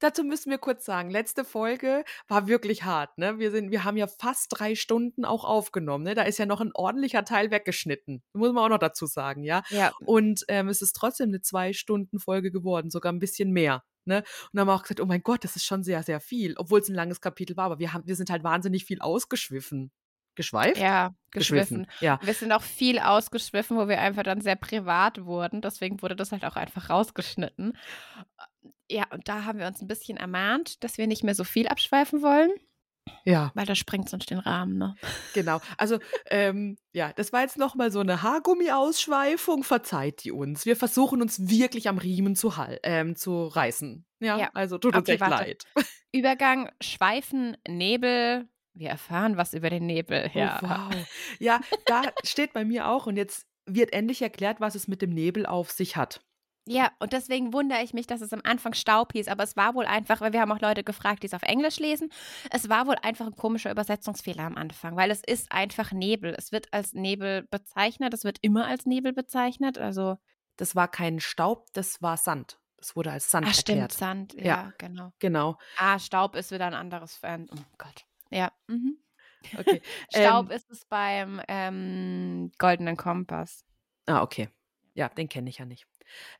dazu müssen wir kurz sagen, letzte Folge war wirklich hart, ne? Wir sind, wir haben ja fast drei Stunden auch aufgenommen, ne? Da ist ja noch ein ordentlicher Teil weggeschnitten. Muss man auch noch dazu sagen, ja? Ja. Und ähm, es ist trotzdem eine Zwei-Stunden-Folge geworden, sogar ein bisschen mehr. Ne? Und dann haben wir auch gesagt, oh mein Gott, das ist schon sehr, sehr viel, obwohl es ein langes Kapitel war, aber wir, haben, wir sind halt wahnsinnig viel ausgeschwiffen. Geschweift? Ja, geschwiffen. Ja. Wir sind auch viel ausgeschwiffen, wo wir einfach dann sehr privat wurden. Deswegen wurde das halt auch einfach rausgeschnitten. Ja, und da haben wir uns ein bisschen ermahnt, dass wir nicht mehr so viel abschweifen wollen, Ja, weil das sprengt sonst den Rahmen, ne? genau. Also, ähm, ja, das war jetzt nochmal so eine Haargummi-Ausschweifung. Verzeiht die uns. Wir versuchen uns wirklich am Riemen zu, ähm, zu reißen. Ja, Ja. also tut uns Okay, echt warte. leid. Übergang, Schweifen, Nebel. Wir erfahren was über den Nebel. Ja. Oh, wow. Ja, da steht bei mir auch und jetzt wird endlich erklärt, was es mit dem Nebel auf sich hat. Ja, und deswegen wundere ich mich, dass es am Anfang Staub hieß, aber es war wohl einfach, weil wir haben auch Leute gefragt, die es auf Englisch lesen. Es war wohl einfach ein komischer Übersetzungsfehler am Anfang, weil es ist einfach Nebel. Es wird als Nebel bezeichnet, es wird immer als Nebel bezeichnet. Also, Das war kein Staub, das war Sand. Das wurde als Sand stimmt, erklärt. Sand. Ja, Ja. genau. Genau. Ah, Staub ist wieder ein anderes Fan. Oh Gott. Ja. Mhm. Okay. Staub Ähm, ist es beim ähm, Goldenen Kompass. Ah, okay. Ja, den kenne ich ja nicht.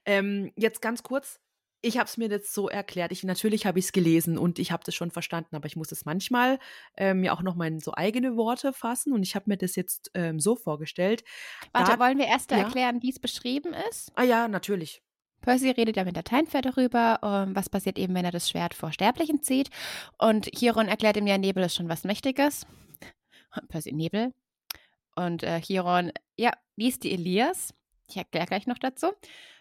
Ähm, jetzt ganz kurz. Ich habe es mir jetzt so erklärt. Ich, natürlich habe ich es gelesen und ich habe das schon verstanden, aber ich muss es manchmal ähm, mir auch noch mal in so eigene Worte fassen und ich habe mir das jetzt ähm, so vorgestellt. Warte, Da- wollen wir erst ja. erklären, wie es beschrieben ist? Ah ja, natürlich. Percy redet ja mit der Teinfair darüber, ähm, was passiert eben, wenn er das Schwert vor Sterblichen zieht. Und Chiron erklärt ihm ja, Nebel ist schon was Mächtiges. Percy, Nebel. Und äh, Chiron, ja, liest die Elias. Ich erkläre gleich noch dazu.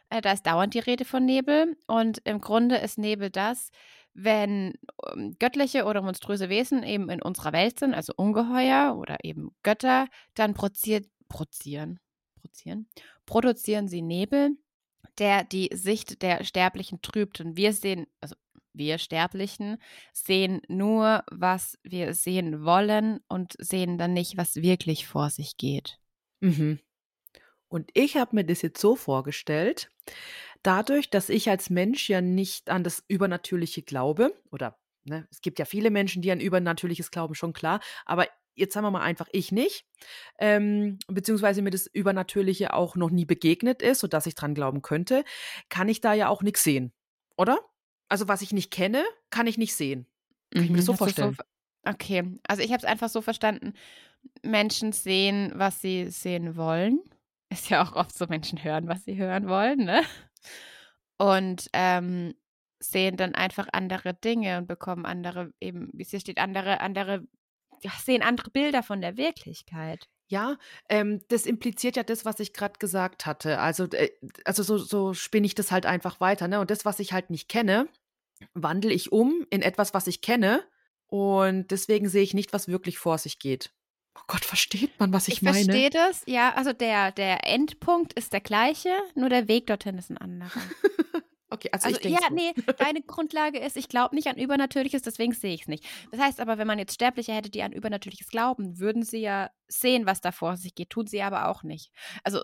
Äh, da ist dauernd die Rede von Nebel. Und im Grunde ist Nebel das, wenn ähm, göttliche oder monströse Wesen eben in unserer Welt sind, also Ungeheuer oder eben Götter, dann produziert, produzieren, produzieren, produzieren sie Nebel der die Sicht der Sterblichen trübt. Und wir sehen, also wir Sterblichen sehen nur, was wir sehen wollen und sehen dann nicht, was wirklich vor sich geht. Mhm. Und ich habe mir das jetzt so vorgestellt, dadurch, dass ich als Mensch ja nicht an das Übernatürliche glaube, oder ne, es gibt ja viele Menschen, die an Übernatürliches glauben, schon klar, aber jetzt sagen wir mal einfach ich nicht, ähm, beziehungsweise mir das Übernatürliche auch noch nie begegnet ist, sodass ich dran glauben könnte, kann ich da ja auch nichts sehen, oder? Also was ich nicht kenne, kann ich nicht sehen. Kann ich mir das so Mhm, du vorstellen? ver- okay, also ich habe es einfach so verstanden, Menschen sehen, was sie sehen wollen. Ist ja auch oft so, Menschen hören, was sie hören wollen, ne? Und ähm, sehen dann einfach andere Dinge und bekommen andere, eben, wie es hier steht, andere, andere, ja, sehen andere Bilder von der Wirklichkeit. Ja, ähm, das impliziert ja das, was ich gerade gesagt hatte. Also, äh, also so, so spinne ich das halt einfach weiter. Ne? Und das, was ich halt nicht kenne, wandle ich um in etwas, was ich kenne. Und deswegen sehe ich nicht, was wirklich vor sich geht. Oh Gott, versteht man, was ich, Ich, meine? verstehe das, ja, also der, der Endpunkt ist der gleiche, nur der Weg dorthin ist ein anderer. Okay, also, Also ich denke ja, so. nee, deine Grundlage ist, ich glaube nicht an Übernatürliches, deswegen sehe ich es nicht. Das heißt aber, wenn man jetzt Sterbliche hätte, die an Übernatürliches glauben, würden sie ja sehen, was da vor sich geht, tun sie aber auch nicht. Also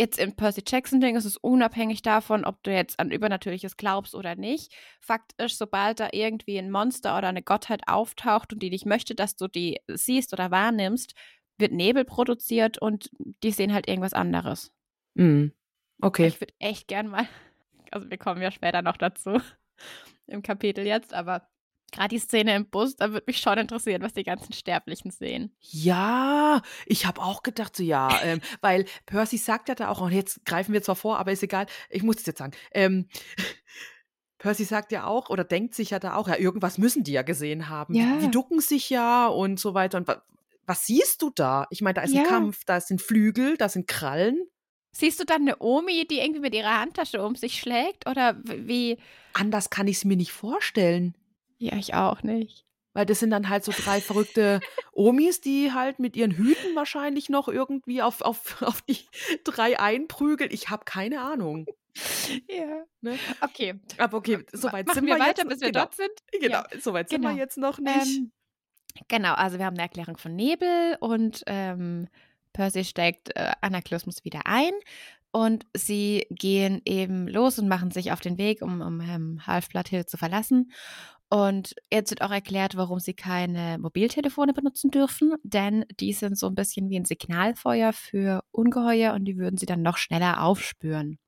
jetzt im Percy Jackson-Ding ist es unabhängig davon, ob du jetzt an Übernatürliches glaubst oder nicht. Fakt ist, sobald da irgendwie ein Monster oder eine Gottheit auftaucht und die nicht möchte, dass du die siehst oder wahrnimmst, wird Nebel produziert und die sehen halt irgendwas anderes. Mhm. Okay. Ich würde echt gern mal, also wir kommen ja später noch dazu, im Kapitel jetzt, aber gerade die Szene im Bus, da würde mich schon interessieren, was die ganzen Sterblichen sehen. Ja, ich habe auch gedacht, so ja, ähm, weil Percy sagt ja da auch, und jetzt greifen wir zwar vor, aber ist egal, ich muss es jetzt sagen. Ähm, Percy sagt ja auch oder denkt sich ja da auch, ja, irgendwas müssen die ja gesehen haben. Ja. Die, die ducken sich ja und so weiter. Und wa was siehst du da? Ich meine, da ist Ja. ein Kampf, da sind Flügel, da sind Krallen. Siehst du dann eine Omi, die irgendwie mit ihrer Handtasche um sich schlägt? Oder wie? Anders kann ich es mir nicht vorstellen. Ja, ich auch nicht. Weil das sind dann halt so drei verrückte Omis, die halt mit ihren Hüten wahrscheinlich noch irgendwie auf, auf, auf die drei einprügeln. Ich habe keine Ahnung. Ja. Ne? Okay. Aber okay, soweit Machen sind wir wir weiter, jetzt. bis wir genau, dort sind? Genau, Ja. soweit sind Genau. wir jetzt noch nicht. Ähm, genau, also wir haben eine Erklärung von Nebel und ähm, Percy steigt äh, Anakleusmus wieder ein und sie gehen eben los und machen sich auf den Weg, um, um ähm, Half-Blood Hill zu verlassen. Und jetzt wird auch erklärt, warum sie keine Mobiltelefone benutzen dürfen, denn die sind so ein bisschen wie ein Signalfeuer für Ungeheuer und die würden sie dann noch schneller aufspüren.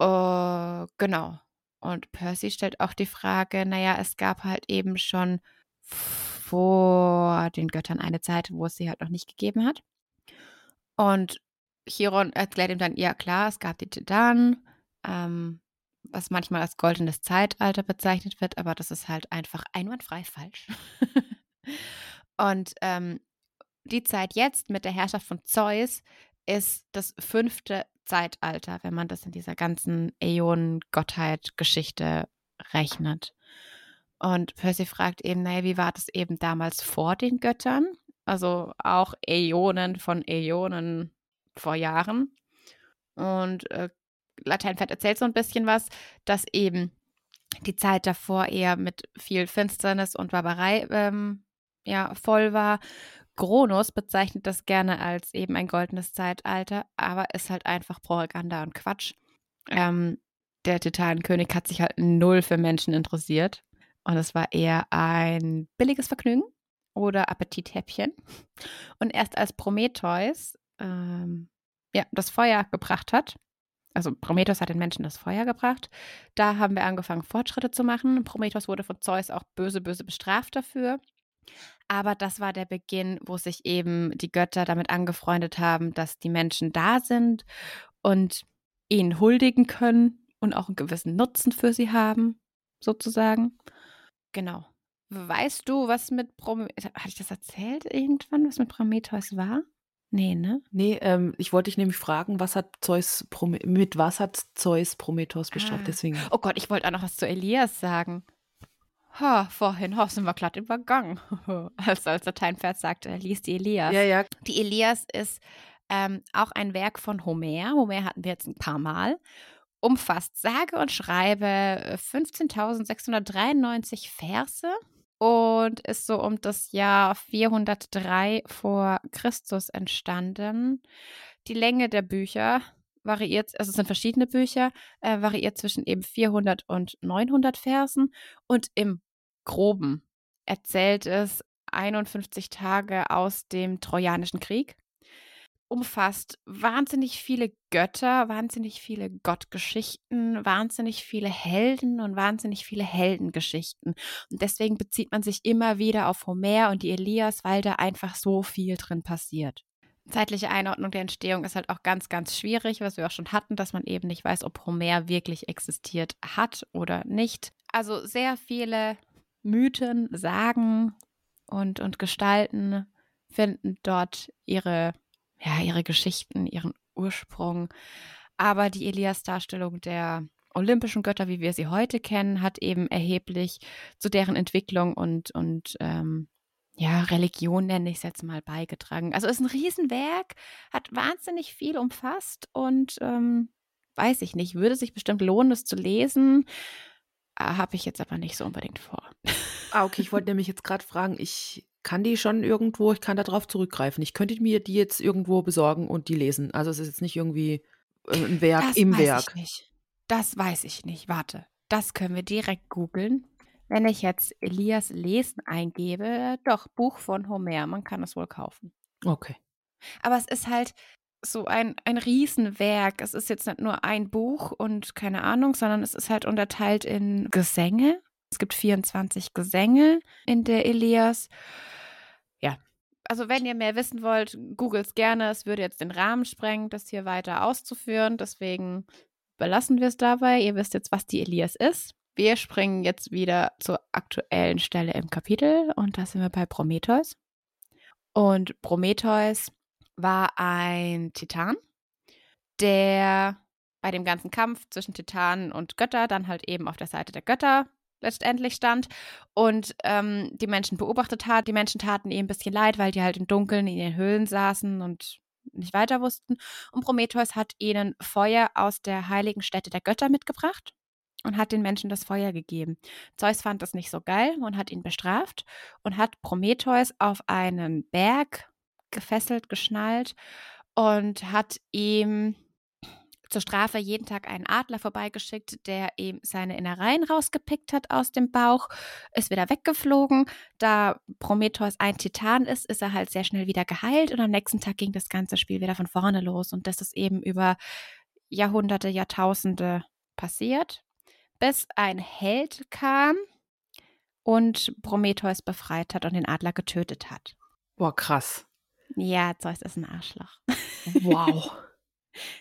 Äh, genau. Und Percy stellt auch die Frage, naja, es gab halt eben schon vor den Göttern eine Zeit, wo es sie halt noch nicht gegeben hat. Und Chiron erklärt ihm dann, ja klar, es gab die Titanen, ähm, was manchmal als goldenes Zeitalter bezeichnet wird, aber das ist halt einfach einwandfrei falsch. Und ähm, die Zeit jetzt mit der Herrschaft von Zeus ist das fünfte Zeitalter, wenn man das in dieser ganzen Äonen-Gottheit-Geschichte rechnet. Und Percy fragt eben, naja, wie war das eben damals vor den Göttern? Also auch Äonen von Äonen vor Jahren. Und äh, Lateinpferd erzählt so ein bisschen was, dass eben die Zeit davor eher mit viel Finsternis und Barbarei ähm, ja, voll war. Kronos bezeichnet das gerne als eben ein goldenes Zeitalter, aber ist halt einfach Propaganda und Quatsch. Ähm, der Titanenkönig hat sich halt null für Menschen interessiert und es war eher ein billiges Vergnügen oder Appetithäppchen. Und erst als Prometheus ähm, ja, das Feuer gebracht hat, also Prometheus hat den Menschen das Feuer gebracht, da haben wir angefangen, Fortschritte zu machen. Prometheus wurde von Zeus auch böse, böse bestraft dafür. Aber das war der Beginn, wo sich eben die Götter damit angefreundet haben, dass die Menschen da sind und ihnen huldigen können und auch einen gewissen Nutzen für sie haben, sozusagen. Genau. Weißt du, was mit Prometheus, hatte ich das erzählt irgendwann, was mit Prometheus war? Nee, ne? Nee, ähm, ich wollte dich nämlich fragen, was hat Zeus Prome mit was hat Zeus Prometheus bestraft? Ah. Deswegen. Oh Gott, ich wollte auch noch was zu Elias sagen. Ha, vorhin ha, sind wir glatt übergangen. als, als der Teinpferd sagte, er liest die Elias. Ja, ja. Die Elias ist ähm, auch ein Werk von Homer. Homer hatten wir jetzt ein paar Mal. Umfasst sage und schreibe äh, 15.693 Verse und ist so um das Jahr 403 vor Christus entstanden. Die Länge der Bücher variiert, also es sind verschiedene Bücher, äh, variiert zwischen eben 400 und 900 Versen und im Groben erzählt es 51 Tage aus dem Trojanischen Krieg umfasst wahnsinnig viele Götter, wahnsinnig viele Gottgeschichten, wahnsinnig viele Helden und wahnsinnig viele Heldengeschichten. Und deswegen bezieht man sich immer wieder auf Homer und die Elias, weil da einfach so viel drin passiert. Zeitliche Einordnung der Entstehung ist halt auch ganz, ganz schwierig, was wir auch schon hatten, dass man eben nicht weiß, ob Homer wirklich existiert hat oder nicht. Also sehr viele Mythen, Sagen und, und Gestalten finden dort ihre ja, ihre Geschichten, ihren Ursprung. Aber die Elias-Darstellung der olympischen Götter, wie wir sie heute kennen, hat eben erheblich zu deren Entwicklung und, und ähm, ja, Religion nenne ich es jetzt mal beigetragen. Also ist ein Riesenwerk, hat wahnsinnig viel umfasst und ähm, weiß ich nicht, würde sich bestimmt lohnen, es zu lesen. Äh, Habe ich jetzt aber nicht so unbedingt vor. Ah, okay, ich wollte nämlich jetzt gerade fragen, ich kann die schon irgendwo, ich kann da drauf zurückgreifen. Ich könnte mir die jetzt irgendwo besorgen und die lesen. Also es ist jetzt nicht irgendwie äh, ein Werk Das im weiß Werk. ich nicht. Das weiß ich nicht. Warte, das können wir direkt googeln. Wenn ich jetzt Elias Lesen eingebe, doch, Buch von Homer, man kann es wohl kaufen. Okay. Aber es ist halt so ein, ein Riesenwerk. Es ist jetzt nicht nur ein Buch und keine Ahnung, sondern es ist halt unterteilt in Gesänge Es gibt 24 Gesänge in der Elias. Ja, also wenn ihr mehr wissen wollt, googelt es gerne. Es würde jetzt den Rahmen sprengen, das hier weiter auszuführen. Deswegen belassen wir es dabei. Ihr wisst jetzt, was die Elias ist. Wir springen jetzt wieder zur aktuellen Stelle im Kapitel und da sind wir bei Prometheus. Und Prometheus war ein Titan, der bei dem ganzen Kampf zwischen Titanen und Götter dann halt eben auf der Seite der Götter letztendlich stand und ähm, die Menschen beobachtet hat. Die Menschen taten ihm ein bisschen leid, weil die halt im Dunkeln in ihren Höhlen saßen und nicht weiter wussten. Und Prometheus hat ihnen Feuer aus der heiligen Stätte der Götter mitgebracht und hat den Menschen das Feuer gegeben. Zeus fand das nicht so geil und hat ihn bestraft und hat Prometheus auf einen Berg gefesselt, geschnallt und hat ihm zur Strafe jeden Tag einen Adler vorbeigeschickt, der ihm seine Innereien rausgepickt hat aus dem Bauch, ist wieder weggeflogen. Da Prometheus ein Titan ist, ist er halt sehr schnell wieder geheilt und am nächsten Tag ging das ganze Spiel wieder von vorne los und das ist eben über Jahrhunderte, Jahrtausende passiert bis ein Held kam und Prometheus befreit hat und den Adler getötet hat. Boah, krass. Ja, Zeus ist ein Arschloch. Wow.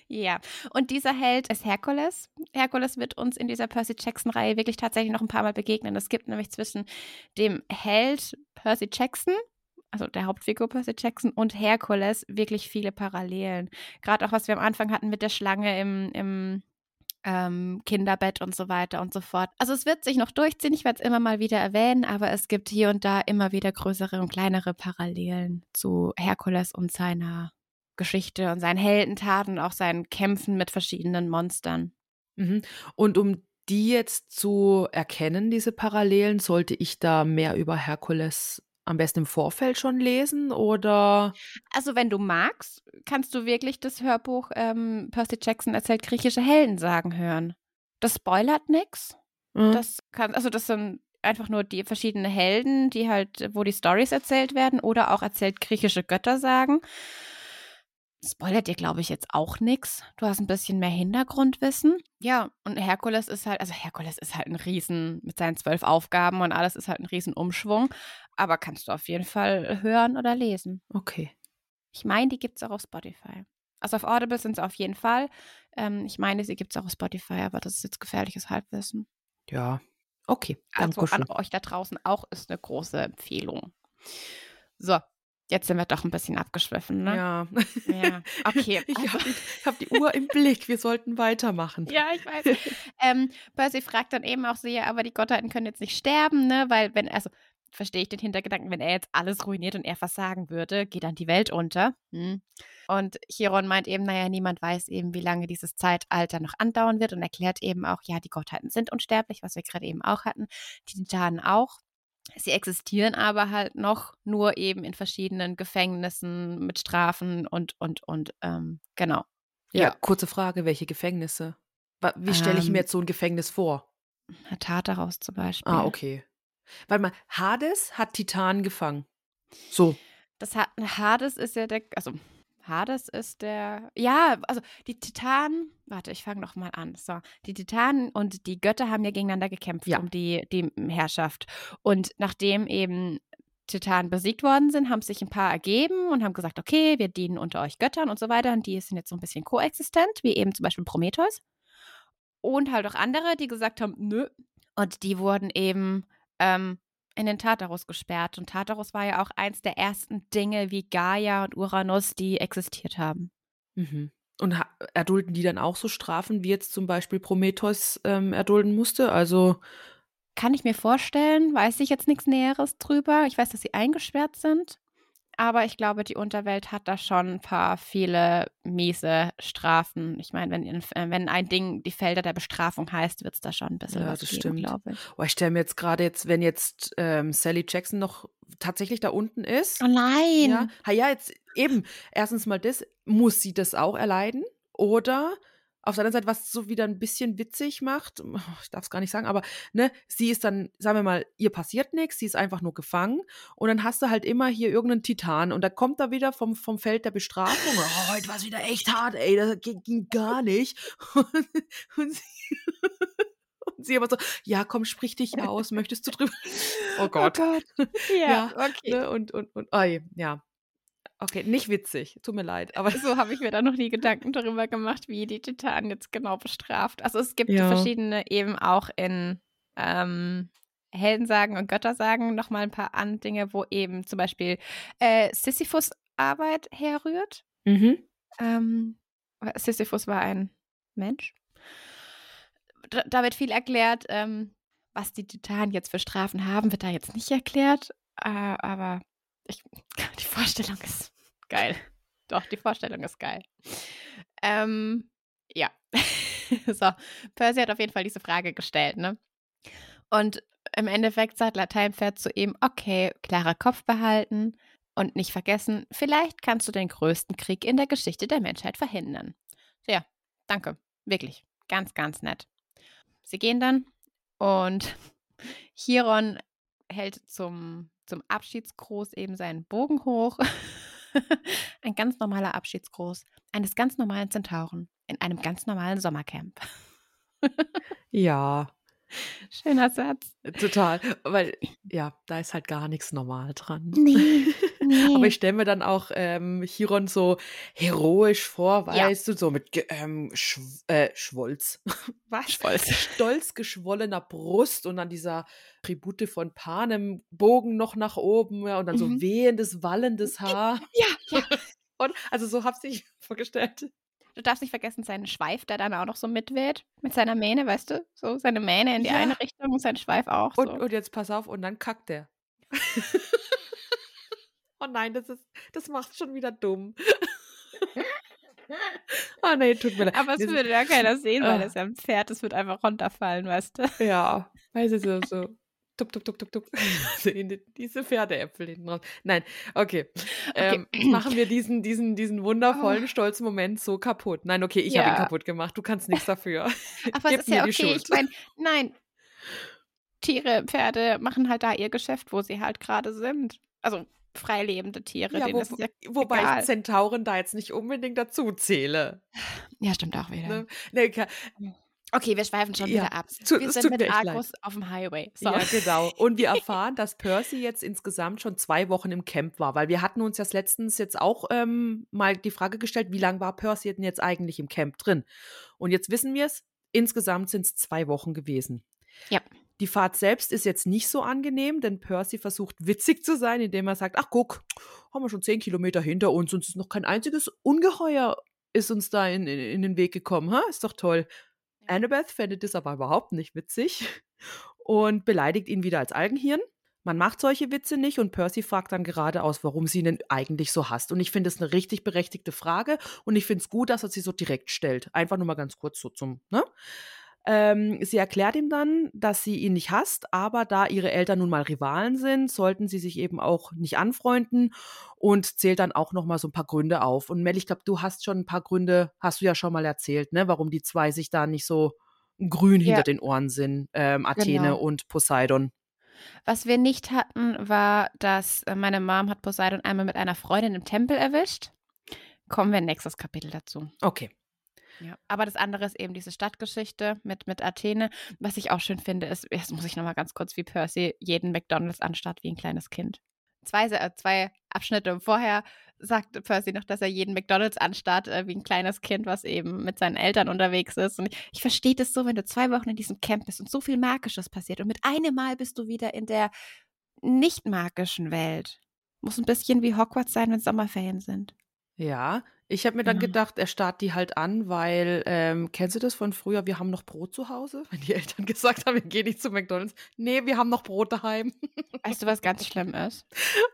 Ja, und dieser Held ist Herkules. Herkules wird uns in dieser Percy Jackson-Reihe wirklich tatsächlich noch ein paar Mal begegnen. Es gibt nämlich zwischen dem Held Percy Jackson also der Hauptfigur Percy Jackson und Herkules wirklich viele Parallelen. Gerade auch was wir am Anfang hatten mit der Schlange im, im ähm, Kinderbett und so weiter und so fort. Also es wird sich noch durchziehen, ich werde es immer mal wieder erwähnen, aber es gibt hier und da immer wieder größere und kleinere Parallelen zu Herkules und seiner Geschichte und seinen Heldentaten und auch seinen Kämpfen mit verschiedenen Monstern. Mhm. Und um die jetzt zu erkennen, diese Parallelen, sollte ich da mehr über Herkules am besten im Vorfeld schon lesen oder? Also wenn du magst, kannst du wirklich das Hörbuch ähm, Percy Jackson erzählt griechische Helden sagen hören. Das spoilert nichts. Mhm. Das kann, also das sind einfach nur die verschiedenen Helden, die halt, wo die Stories erzählt werden oder auch erzählt griechische Götter sagen spoilert dir, glaube ich, jetzt auch nichts. Du hast ein bisschen mehr Hintergrundwissen. Ja, und Herkules ist halt, also Herkules ist halt ein Riesen mit seinen zwölf Aufgaben und alles ist halt ein Riesenumschwung. Aber kannst du auf jeden Fall hören oder lesen. Okay. Ich meine, die gibt es auch auf Spotify. Also auf Audible sind sie auf jeden Fall. Ähm, ich meine, sie gibt es auch auf Spotify, aber das ist jetzt gefährliches Halbwissen. Ja, okay. Also an euch da draußen auch ist eine große Empfehlung. So, Jetzt sind wir doch ein bisschen abgeschwiffen, ne? Ja. Ja, okay. Ich habe die, hab die, Uhr im Blick. Wir sollten weitermachen. Ja, ich weiß. ähm, Percy fragt dann eben auch sie, aber die Gottheiten können jetzt nicht sterben, ne? Weil, wenn, also, verstehe ich den Hintergedanken, wenn er jetzt alles ruiniert und er versagen würde, geht dann die Welt unter. Hm. Und Chiron meint eben, naja, niemand weiß eben, wie lange dieses Zeitalter noch andauern wird und erklärt eben auch, ja, die Gottheiten sind unsterblich, was wir gerade eben auch hatten, die Titanen auch. Sie existieren aber halt noch nur eben in verschiedenen Gefängnissen mit Strafen und, und, und, ähm, genau. Ja, ja, kurze Frage, welche Gefängnisse? Wie stelle ich mir ähm. jetzt so ein Gefängnis vor? Tartarus zum Beispiel. Ah, okay. Warte mal, Hades hat Titan gefangen. So. Das hat, Hades ist ja der, also Hades ist der. Ja, also die Titanen. Warte, ich fange noch mal an. So, die Titanen und die Götter haben ja gegeneinander gekämpft ja. um die, die Herrschaft. Und nachdem eben Titanen besiegt worden sind, haben sich ein paar ergeben und haben gesagt, okay, wir dienen unter euch Göttern und so weiter. Und die sind jetzt so ein bisschen koexistent, wie eben zum Beispiel Prometheus. Und halt auch andere, die gesagt haben, nö. Und die wurden eben ähm, in den Tartarus gesperrt. Und Tartarus war ja auch eins der ersten Dinge wie Gaia und Uranus, die existiert haben. Mhm. Und erdulden die dann auch so Strafen, wie jetzt zum Beispiel Prometheus ähm, erdulden musste? Also. Kann ich mir vorstellen, weiß ich jetzt nichts Näheres drüber. Ich weiß, dass sie eingesperrt sind. Aber ich glaube, die Unterwelt hat da schon ein paar viele miese Strafen. Ich meine, wenn, äh, wenn ein Ding die Felder der Bestrafung heißt, wird es da schon ein bisschen ja, was das geben, glaube ich. Oh, ich stelle mir jetzt gerade jetzt, wenn jetzt ähm, Sally Jackson noch tatsächlich da unten ist. Oh nein! Ja, ha, ja, jetzt eben. Erstens mal das, muss sie das auch erleiden? Oder auf der anderen Seite, was so wieder ein bisschen witzig macht, ich darf es gar nicht sagen, aber ne, sie ist dann, sagen wir mal, ihr passiert nichts, sie ist einfach nur gefangen und dann hast du halt immer hier irgendeinen Titan und da kommt er wieder vom, vom Feld der Bestrafung, oh, heute war es wieder echt hart, ey, das ging, gar nicht. Und, und, sie, Und sie immer so, ja, komm, sprich dich aus, möchtest du drüber? Oh Gott. Oh Gott. Ja, Ja, okay. Ne? Und, und, und, oh, ja. Okay, nicht witzig, tut mir leid, aber So habe ich mir da noch nie Gedanken darüber gemacht, wie die Titanen jetzt genau bestraft. Also es gibt Ja. verschiedene eben auch in ähm, Heldensagen und Göttersagen nochmal ein paar an Dinge, wo eben zum Beispiel äh, Sisyphus Arbeit herrührt. mhm. Ähm, Sisyphus war ein Mensch. Da, da wird viel erklärt. Ähm, was die Titanen jetzt für Strafen haben, wird da jetzt nicht erklärt. Äh, aber ich, die Vorstellung ist geil. Doch, die Vorstellung ist geil. Ähm, ja. so, Percy hat auf jeden Fall diese Frage gestellt, ne? Und im Endeffekt sagt Lateinpferd zu ihm, okay, klarer Kopf behalten und nicht vergessen, vielleicht kannst du den größten Krieg in der Geschichte der Menschheit verhindern. Ja, danke. Wirklich. Ganz, ganz nett. Sie gehen dann und Chiron hält zum, zum Abschiedsgruß eben seinen Bogen hoch. Ein ganz normaler Abschiedsgruß eines ganz normalen Zentauren in einem ganz normalen Sommercamp. ja, Schöner Satz. total. Weil, ja, da ist halt gar nichts normal dran. Nee, nee. Aber ich stelle mir dann auch ähm, Chiron so heroisch vor, Ja. weißt du, so mit ähm, Schw äh, Schwolz. Was? Schwolz. Stolz geschwollener Brust und dann dieser Tribute von Panem, Bogen noch nach oben ja, und dann so Mhm. wehendes, wallendes Haar. Ja, ja. Und also so hab ich vorgestellt. Du darfst nicht vergessen, seinen Schweif, der dann auch noch so mitweht. Mit seiner Mähne, weißt du? So seine Mähne in die Ja. eine Richtung und sein Schweif auch. Und, so. und jetzt pass auf, und dann kackt er. oh nein, das ist, das macht schon wieder dumm. oh nee, tut mir leid. Aber es würde ja keiner sehen, weil Ah. das ja ein Pferd, das wird einfach runterfallen, weißt du? Ja, weißt du, so, so. Tup, tup, tup, tup, tup. Diese Pferdeäpfel hinten raus. Nein, okay. Ähm, machen wir diesen, diesen, diesen wundervollen, stolzen Moment so kaputt. Nein, okay, ich habe ihn Oh. Ja. kaputt gemacht. Du kannst nichts dafür. Aber Gib es ist ja mir die okay. Ich meine, nein. Tiere, Pferde machen halt da ihr Geschäft, wo sie halt gerade sind. Also freilebende Tiere, Ja, wo, ja wobei egal. ich Zentauren da jetzt nicht unbedingt dazu zähle. Ja, stimmt auch wieder. Ne? Ke- Okay, wir schweifen schon Ja, wieder ab. tu- wir sind mit leid. Argus auf dem Highway. So. Ja, genau. Und wir erfahren, dass Percy jetzt insgesamt schon zwei Wochen im Camp war, weil wir hatten uns das letztens jetzt auch ähm, mal die Frage gestellt, wie lange war Percy denn jetzt eigentlich im Camp drin? Und jetzt wissen wir es, insgesamt sind es zwei Wochen gewesen. Ja. Die Fahrt selbst ist jetzt nicht so angenehm, denn Percy versucht witzig zu sein, indem er sagt, ach guck, haben wir schon zehn Kilometer hinter uns und es ist noch kein einziges Ungeheuer ist uns da in, in, in den Weg gekommen. Ha? Ist doch toll. Annabeth findet das aber überhaupt nicht witzig und beleidigt ihn wieder als Algenhirn. Man macht solche Witze nicht und Percy fragt dann geradeaus, warum sie ihn denn eigentlich so hasst. Und ich finde es eine richtig berechtigte Frage und ich finde es gut, dass er sie so direkt stellt. Einfach nur mal ganz kurz so zum, ne? Ähm, sie erklärt ihm dann, dass sie ihn nicht hasst, aber da ihre Eltern nun mal Rivalen sind, sollten sie sich eben auch nicht anfreunden und zählt dann auch noch mal so ein paar Gründe auf. Und Mel, ich glaube, du hast schon ein paar Gründe, hast du ja schon mal erzählt, ne, warum die zwei sich da nicht so grün Ja. hinter den Ohren sind, ähm, Athene Genau. und Poseidon. Was wir nicht hatten, war, dass äh, meine Mom hat Poseidon einmal mit einer Freundin im Tempel erwischt. Kommen wir in nächstes Kapitel dazu. Okay. Ja. Aber das andere ist eben diese Stadtgeschichte mit, mit Athene. Was ich auch schön finde, ist, jetzt muss ich nochmal ganz kurz wie Percy jeden McDonalds anstarrt wie ein kleines Kind. Zwei, äh, zwei Abschnitte vorher sagte Percy noch, dass er jeden McDonalds anstarrt äh, wie ein kleines Kind, was eben mit seinen Eltern unterwegs ist. Und ich, ich verstehe das so, wenn du zwei Wochen in diesem Camp bist und so viel Magisches passiert und mit einem Mal bist du wieder in der nicht magischen Welt. Muss ein bisschen wie Hogwarts sein, wenn Sommerferien sind. Ja, ich habe mir dann Ja. gedacht, er starrt die halt an, weil, ähm, kennst du das von früher, wir haben noch Brot zu Hause? Wenn die Eltern gesagt haben, wir gehen nicht zu McDonalds. Nee, wir haben noch Brot daheim. Weißt du, was ganz schlimm ist?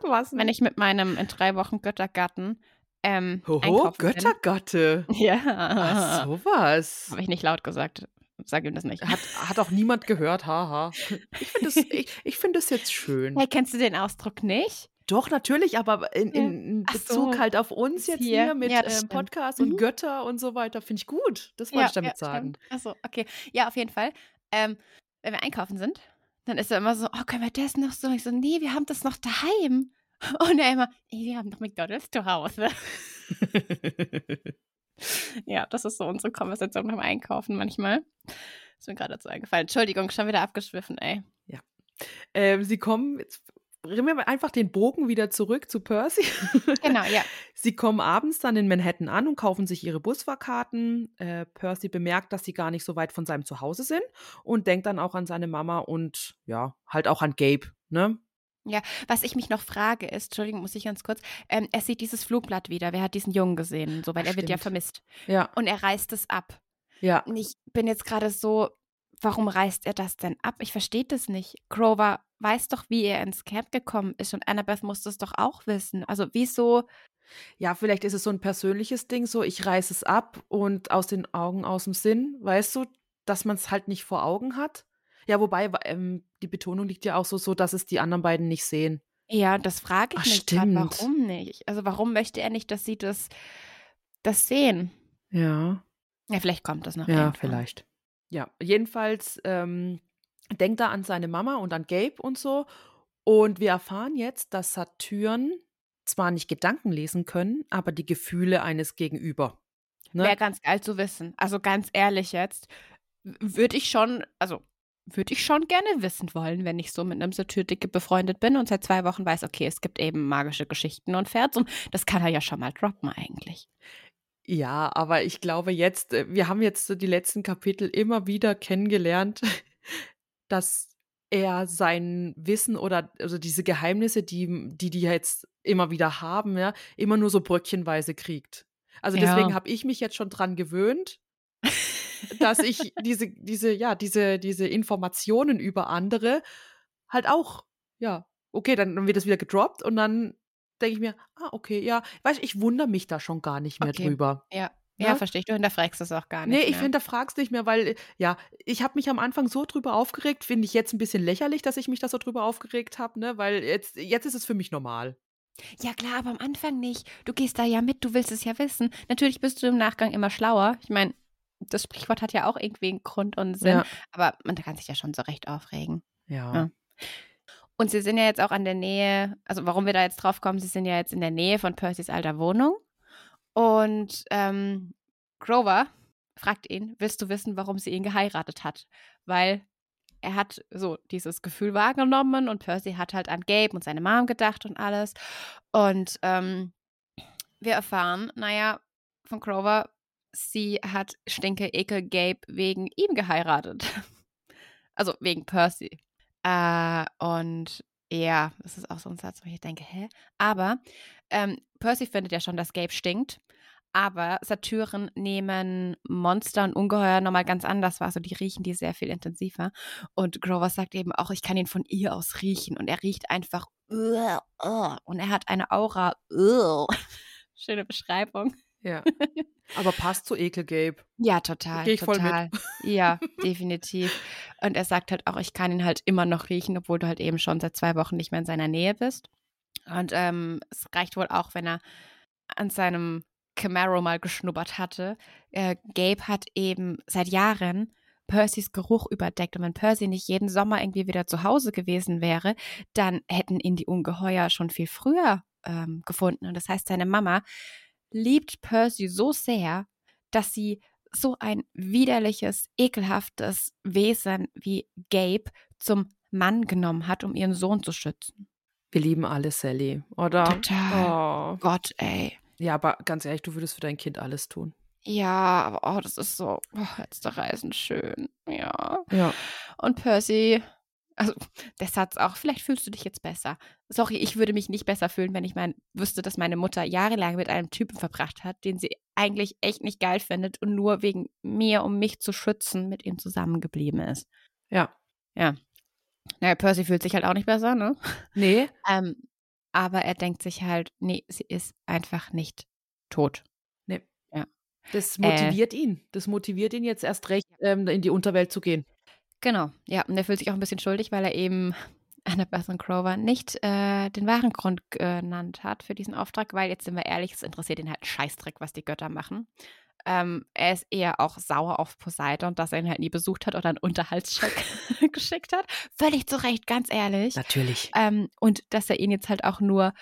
Was? wenn ich mit meinem in drei Wochen Göttergatten ähm, Hoho, einkaufen bin. Göttergatte. Ja. Ach, sowas. Habe ich nicht laut gesagt. Sag ihm das nicht. Hat, hat auch niemand gehört, haha. Ich finde das, ich, ich find das jetzt schön. Hey, kennst du den Ausdruck nicht? Doch, natürlich, aber in, Ja. in, Bezug so. halt auf uns jetzt Hier. hier, mit Ja, ähm. Podcast Mhm. und Götter und so weiter, finde ich gut. Das wollte ich damit sagen. Achso, okay. Ja, auf jeden Fall. Ähm, wenn wir einkaufen sind, dann ist er immer so, oh, können wir das noch so? Ich so, nee, wir haben das noch daheim. Und er immer, ey, wir haben noch McDonalds zu Hause. Ja, das ist so unsere Konversation beim Einkaufen manchmal. Ist mir gerade dazu eingefallen. Entschuldigung, schon wieder abgeschwiffen, ey. Ähm, sie kommen, jetzt bringen wir einfach den Bogen wieder zurück zu Percy. Genau, ja. Sie kommen abends dann in Manhattan an und kaufen sich ihre Busfahrkarten. Äh, Percy bemerkt, dass sie gar nicht so weit von seinem Zuhause sind und denkt dann auch an seine Mama und ja, halt auch an Gabe, ne? Ja, was ich mich noch frage ist, Entschuldigung, muss ich ganz kurz, ähm, er sieht dieses Flugblatt wieder. Wer hat diesen Jungen gesehen? So, weil Ach, er wird ja stimmt. vermisst. Ja, Und er reißt es ab. ja. Und ich bin jetzt gerade so, warum reißt er das denn ab? Ich verstehe das nicht. Grover weiß doch, wie er ins Camp gekommen ist und Annabeth muss das doch auch wissen. Also wieso? Ja, vielleicht ist es so ein persönliches Ding, so ich reiß es ab und aus den Augen, aus dem Sinn, weißt du, dass man es halt nicht vor Augen hat. Ja, wobei ähm, die Betonung liegt ja auch so, so, dass es die anderen beiden nicht sehen. Ja, das frage ich Ach, mich gerade, warum nicht? Also warum möchte er nicht, dass sie das, das sehen? Ja. Ja, vielleicht kommt das noch. Ja, irgendwann. vielleicht. Ja, jedenfalls ähm, denkt er an seine Mama und an Gabe und so. Und wir erfahren jetzt, dass Saturn zwar nicht Gedanken lesen können, aber die Gefühle eines Gegenüber. Ne? Wäre ganz geil zu wissen. Also ganz ehrlich jetzt, würde ich schon, also würde ich schon gerne wissen wollen, wenn ich so mit einem Satyricke befreundet bin und seit zwei Wochen weiß, okay, es gibt eben magische Geschichten und Ferns und das kann er ja schon mal droppen eigentlich. Ja, aber ich glaube jetzt, äh, wir haben jetzt so die letzten Kapitel immer wieder kennengelernt, dass er sein Wissen oder also diese Geheimnisse, die die, die jetzt immer wieder haben, ja, immer nur so bröckchenweise kriegt. Also Ja. deswegen habe ich mich jetzt schon dran gewöhnt, dass ich diese, diese, ja, diese, diese Informationen über andere halt auch, ja, okay, dann, dann wird das wieder gedroppt und dann denke ich mir, ah, okay, ja, weißt du, ich wundere mich da schon gar nicht mehr Okay. drüber. Ja? Ja, verstehe ich. Du hinterfragst das auch gar nicht. Nee, ich mehr. hinterfrag's nicht mehr, weil, ja, ich habe mich am Anfang so drüber aufgeregt, finde ich jetzt ein bisschen lächerlich, dass ich mich da so drüber aufgeregt habe, ne, weil jetzt, jetzt ist es für mich normal. Ja, klar, aber am Anfang nicht. Du gehst da ja mit, du willst es ja wissen. Natürlich bist du im Nachgang immer schlauer. Ich meine, das Sprichwort hat ja auch irgendwie einen Grund und Sinn, Ja. aber man kann sich ja schon so recht aufregen. Ja. Ja. Und sie sind ja jetzt auch an der Nähe, also warum wir da jetzt drauf kommen, sie sind ja jetzt in der Nähe von Percys alter Wohnung. Und ähm, Grover fragt ihn, willst du wissen, warum sie ihn geheiratet hat? Weil er hat so dieses Gefühl wahrgenommen und Percy hat halt an Gabe und seine Mom gedacht und alles. Und ähm, wir erfahren, naja, von Grover, sie hat Stinke Ekel Gabe wegen ihm geheiratet. Also wegen Percy. Äh, und ja, das ist auch so ein Satz, wo ich denke, hä? Aber ähm, Percy findet ja schon, dass Gabe stinkt. Aber Satyren nehmen Monster und Ungeheuer nochmal ganz anders wahr. Also die riechen die sehr viel intensiver. Und Grover sagt eben auch, ich kann ihn von ihr aus riechen. Und er riecht einfach. "Ugh, ugh." Und er hat eine Aura. "Ugh." Schöne Beschreibung. Ja. Aber passt zu Ekel, Gabe. Ja, total. Geh ich voll mit. total. Ja, definitiv. Und er sagt halt auch, ich kann ihn halt immer noch riechen, obwohl du halt eben schon seit zwei Wochen nicht mehr in seiner Nähe bist. Und ähm, es reicht wohl auch, wenn er an seinem Camaro mal geschnuppert hatte. Äh, Gabe hat eben seit Jahren Percys Geruch überdeckt. Und wenn Percy nicht jeden Sommer irgendwie wieder zu Hause gewesen wäre, dann hätten ihn die Ungeheuer schon viel früher ähm, gefunden. Und das heißt, seine Mama liebt Percy so sehr, dass sie so ein widerliches, ekelhaftes Wesen wie Gabe zum Mann genommen hat, um ihren Sohn zu schützen. Wir lieben alle Sally, oder? Total. Oh. Gott, ey. Ja, aber ganz ehrlich, du würdest für dein Kind alles tun. Ja, aber oh, das ist so, oh, jetzt der Reisen schön. Ja. Ja. Und Percy, also der Satz auch, vielleicht fühlst du dich jetzt besser. Sorry, ich würde mich nicht besser fühlen, wenn ich mein, wüsste, dass meine Mutter jahrelang mit einem Typen verbracht hat, den sie eigentlich echt nicht geil findet und nur wegen mir, um mich zu schützen, mit ihm zusammengeblieben ist. Ja. Naja, Percy fühlt sich halt auch nicht besser, ne? Nee, Ähm, aber er denkt sich halt, nee, sie ist einfach nicht tot. das Äh. motiviert ihn. Das motiviert ihn jetzt erst recht, ähm, in die Unterwelt zu gehen. Genau, ja, und er fühlt sich auch ein bisschen schuldig, weil er eben Annabeth Grover nicht äh, den wahren Grund genannt hat für diesen Auftrag, weil jetzt sind wir ehrlich, es interessiert ihn halt einen Scheißdreck, was die Götter machen. Ähm, er ist eher auch sauer auf Poseidon, dass er ihn halt nie besucht hat oder einen Unterhaltscheck geschickt hat. Völlig zu Recht, ganz ehrlich. Natürlich. Ähm, und dass er ihn jetzt halt auch nur,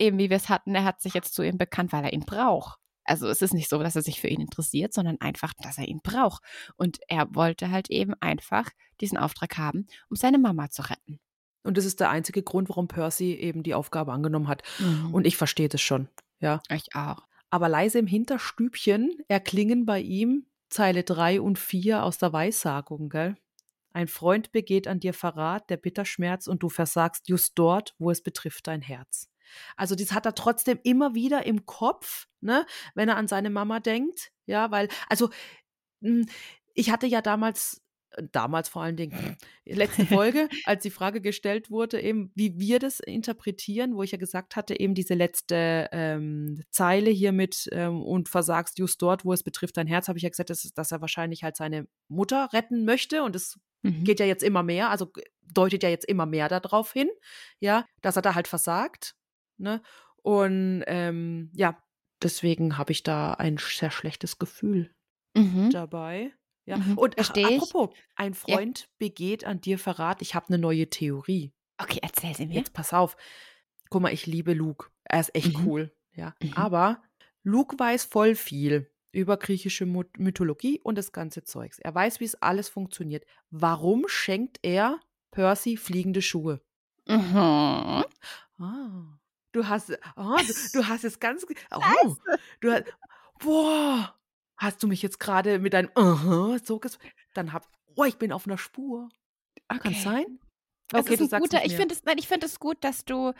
eben wie wir es hatten, er hat sich jetzt zu ihm bekannt, weil er ihn braucht. Also es ist nicht so, dass er sich für ihn interessiert, sondern einfach, dass er ihn braucht. Und er wollte halt eben einfach diesen Auftrag haben, um seine Mama zu retten. Und das ist der einzige Grund, warum Percy eben die Aufgabe angenommen hat. Mhm. Und ich verstehe das schon, ja. Ich auch. Aber leise im Hinterstübchen erklingen bei ihm Zeile 3 und 4 aus der Weissagung, gell? Ein Freund begeht an dir Verrat, der Bitterschmerz, und du versagst just dort, wo es betrifft dein Herz. Also das hat er trotzdem immer wieder im Kopf, ne, wenn er an seine Mama denkt, ja, weil, also hm, ich hatte ja damals damals vor allen Dingen, letzte Folge, als die Frage gestellt wurde, eben, wie wir das interpretieren, wo ich ja gesagt hatte, eben diese letzte ähm, Zeile hier mit ähm, und versagst just dort, wo es betrifft dein Herz, habe ich ja gesagt, dass, dass, er wahrscheinlich halt seine Mutter retten möchte und es mhm. geht ja jetzt immer mehr, also deutet ja jetzt immer mehr darauf hin, ja, dass er da halt versagt, ne? Und ähm, ja, deswegen habe ich da ein sehr schlechtes Gefühl mhm. dabei. Ja. Mhm, Und ach, apropos, ein Ja. Freund begeht an dir Verrat. Ich habe eine neue Theorie. Okay, erzähl sie mir. Jetzt pass auf. Guck mal, ich liebe Luke. Er ist echt Mhm. cool. Ja. Mhm. Aber Luke weiß voll viel über griechische Mythologie und das ganze Zeugs. Er weiß, wie es alles funktioniert. Warum schenkt er Percy fliegende Schuhe? Mhm. Ah. Du hast, ah, du, du hast es ganz, oh, du hast, boah, hast du mich jetzt gerade mit deinem, aha, so ges, dann hab, oh, ich bin auf einer Spur. Kann Okay. sein? Es Okay, du sagst guter, ich finde es, nein, ich finde es gut, dass du,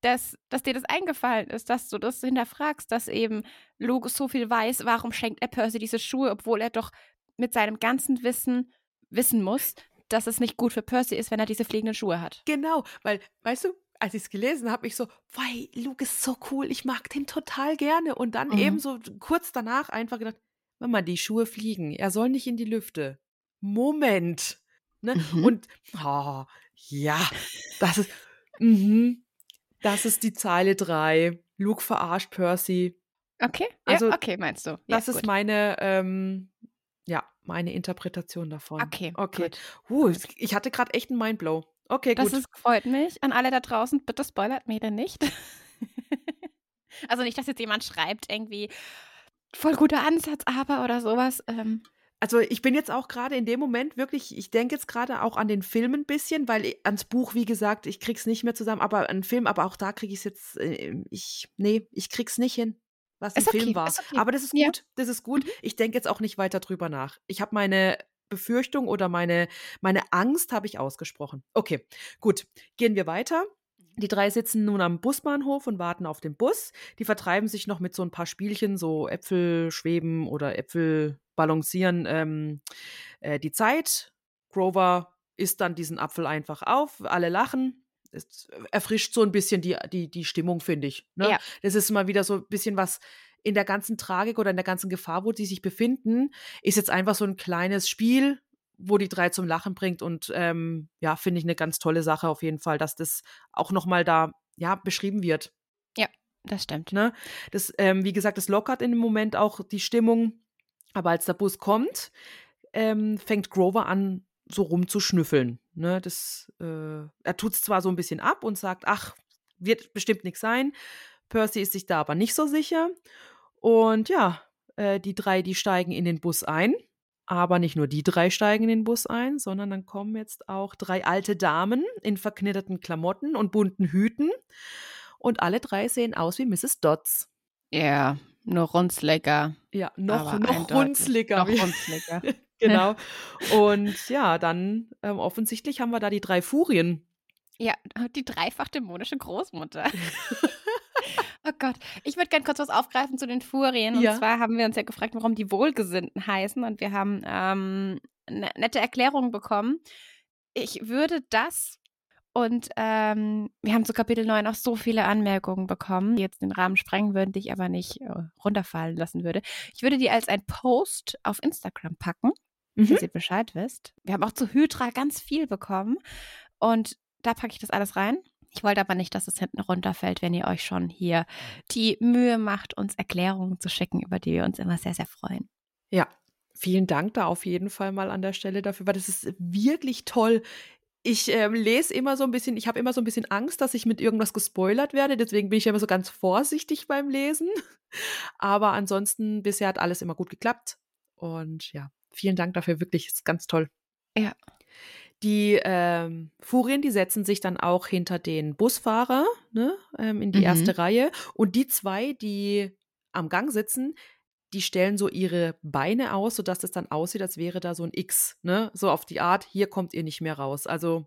dass, dass dir das eingefallen ist, dass du das hinterfragst, dass eben Luke so viel weiß, warum schenkt er Percy diese Schuhe, obwohl er doch mit seinem ganzen Wissen wissen muss, dass es nicht gut für Percy ist, wenn er diese fliegenden Schuhe hat. Genau, weil, weißt du, als ich es gelesen habe, ich so, weil Luke ist so cool, ich mag den total gerne. Und dann Mhm. eben so kurz danach einfach gedacht, Mama, die Schuhe fliegen, er soll nicht in die Lüfte. Moment. Ne? Mhm. Und, oh, ja, das ist, mhm, das ist die Zeile 3. Luke verarscht Percy. Okay, Also, ja, okay, meinst du. Ja, Das ist gut. meine, ähm, ja, meine Interpretation davon. Okay, Okay. Uh, ich hatte gerade echt einen Mindblow. Okay, Das gut. ist, freut mich. An alle da draußen, bitte spoilert mir denn nicht. also nicht, dass jetzt jemand schreibt, irgendwie voll guter Ansatz, aber oder sowas. Ähm, Also ich bin jetzt auch gerade in dem Moment wirklich, ich denke jetzt gerade auch an den Film ein bisschen, weil ans Buch, wie gesagt, ich krieg's nicht mehr zusammen, aber an Film, aber auch da kriege ich es jetzt, äh, ich, nee, ich krieg's nicht hin, was Ist okay, Film war. okay. Aber das ist Ja. gut, das ist gut. Ich denke jetzt auch nicht weiter drüber nach. Ich habe meine Befürchtung oder meine, meine Angst habe ich ausgesprochen. Okay, gut, gehen wir weiter. Die drei sitzen nun am Busbahnhof und warten auf den Bus. Die vertreiben sich noch mit so ein paar Spielchen, so Äpfel schweben oder Äpfel balancieren ähm, äh, die Zeit. Grover isst dann diesen Apfel einfach auf, alle lachen. Es erfrischt so ein bisschen die, die, die Stimmung, finde ich. Ne? Ja. Das ist mal wieder so ein bisschen was in der ganzen Tragik oder in der ganzen Gefahr, wo die sich befinden, ist jetzt einfach so ein kleines Spiel, wo die drei zum Lachen bringt. Und ähm, ja, finde ich eine ganz tolle Sache auf jeden Fall, dass das auch nochmal da ja, beschrieben wird. das stimmt. Ne? Das, ähm, wie gesagt, das lockert in dem Moment auch die Stimmung. Aber als der Bus kommt, ähm, fängt Grover an, so rumzuschnüffeln. Ne? Das, äh, er tut es zwar so ein bisschen ab und sagt, ach, wird bestimmt nichts sein. Percy ist sich da aber nicht so sicher. Und ja, äh, die drei, die steigen in den Bus ein. Aber nicht nur die drei steigen in den Bus ein, sondern dann kommen jetzt auch drei alte Damen in verknitterten Klamotten und bunten Hüten. Und alle drei sehen aus wie Mrs. Dodds. Ja, nur runzliger. Ja, noch, noch runzliger. Noch runzliger. genau. Und ja, dann ähm, offensichtlich haben wir da die drei Furien. ja, die dreifach dämonische Großmutter. oh Gott, ich würde gerne kurz was aufgreifen zu den Furien. Und Ja. zwar haben wir uns ja gefragt, warum die Wohlgesinnten heißen. Und wir haben ähm, eine nette Erklärung bekommen. Ich würde das und ähm, wir haben zu Kapitel 9 auch so viele Anmerkungen bekommen, die jetzt den Rahmen sprengen würden, die ich aber nicht äh, runterfallen lassen würde. Ich würde die als ein Post auf Instagram packen, Mhm. dass ihr Bescheid wisst. Wir haben auch zu Hydra ganz viel bekommen und da packe ich das alles rein. Ich wollte aber nicht, dass es hinten runterfällt, wenn ihr euch schon hier die Mühe macht, uns Erklärungen zu schicken, über die wir uns immer sehr, sehr freuen. Ja, vielen Dank da auf jeden Fall mal an der Stelle dafür, weil das ist wirklich toll. ich ähm, lese immer so ein bisschen, ich habe immer so ein bisschen Angst, dass ich mit irgendwas gespoilert werde. Deswegen bin ich immer so ganz vorsichtig beim Lesen. Aber ansonsten, bisher hat alles immer gut geklappt. Und ja, vielen Dank dafür. Wirklich, ist ganz toll. Ja. Die ähm, Furien, die setzen sich dann auch hinter den Busfahrer ne, ähm, in die mhm. erste Reihe. Und die zwei, die am Gang sitzen, die stellen so ihre Beine aus, sodass es dann aussieht, als wäre da so ein X, ne? So auf die Art, hier kommt ihr nicht mehr raus. Also,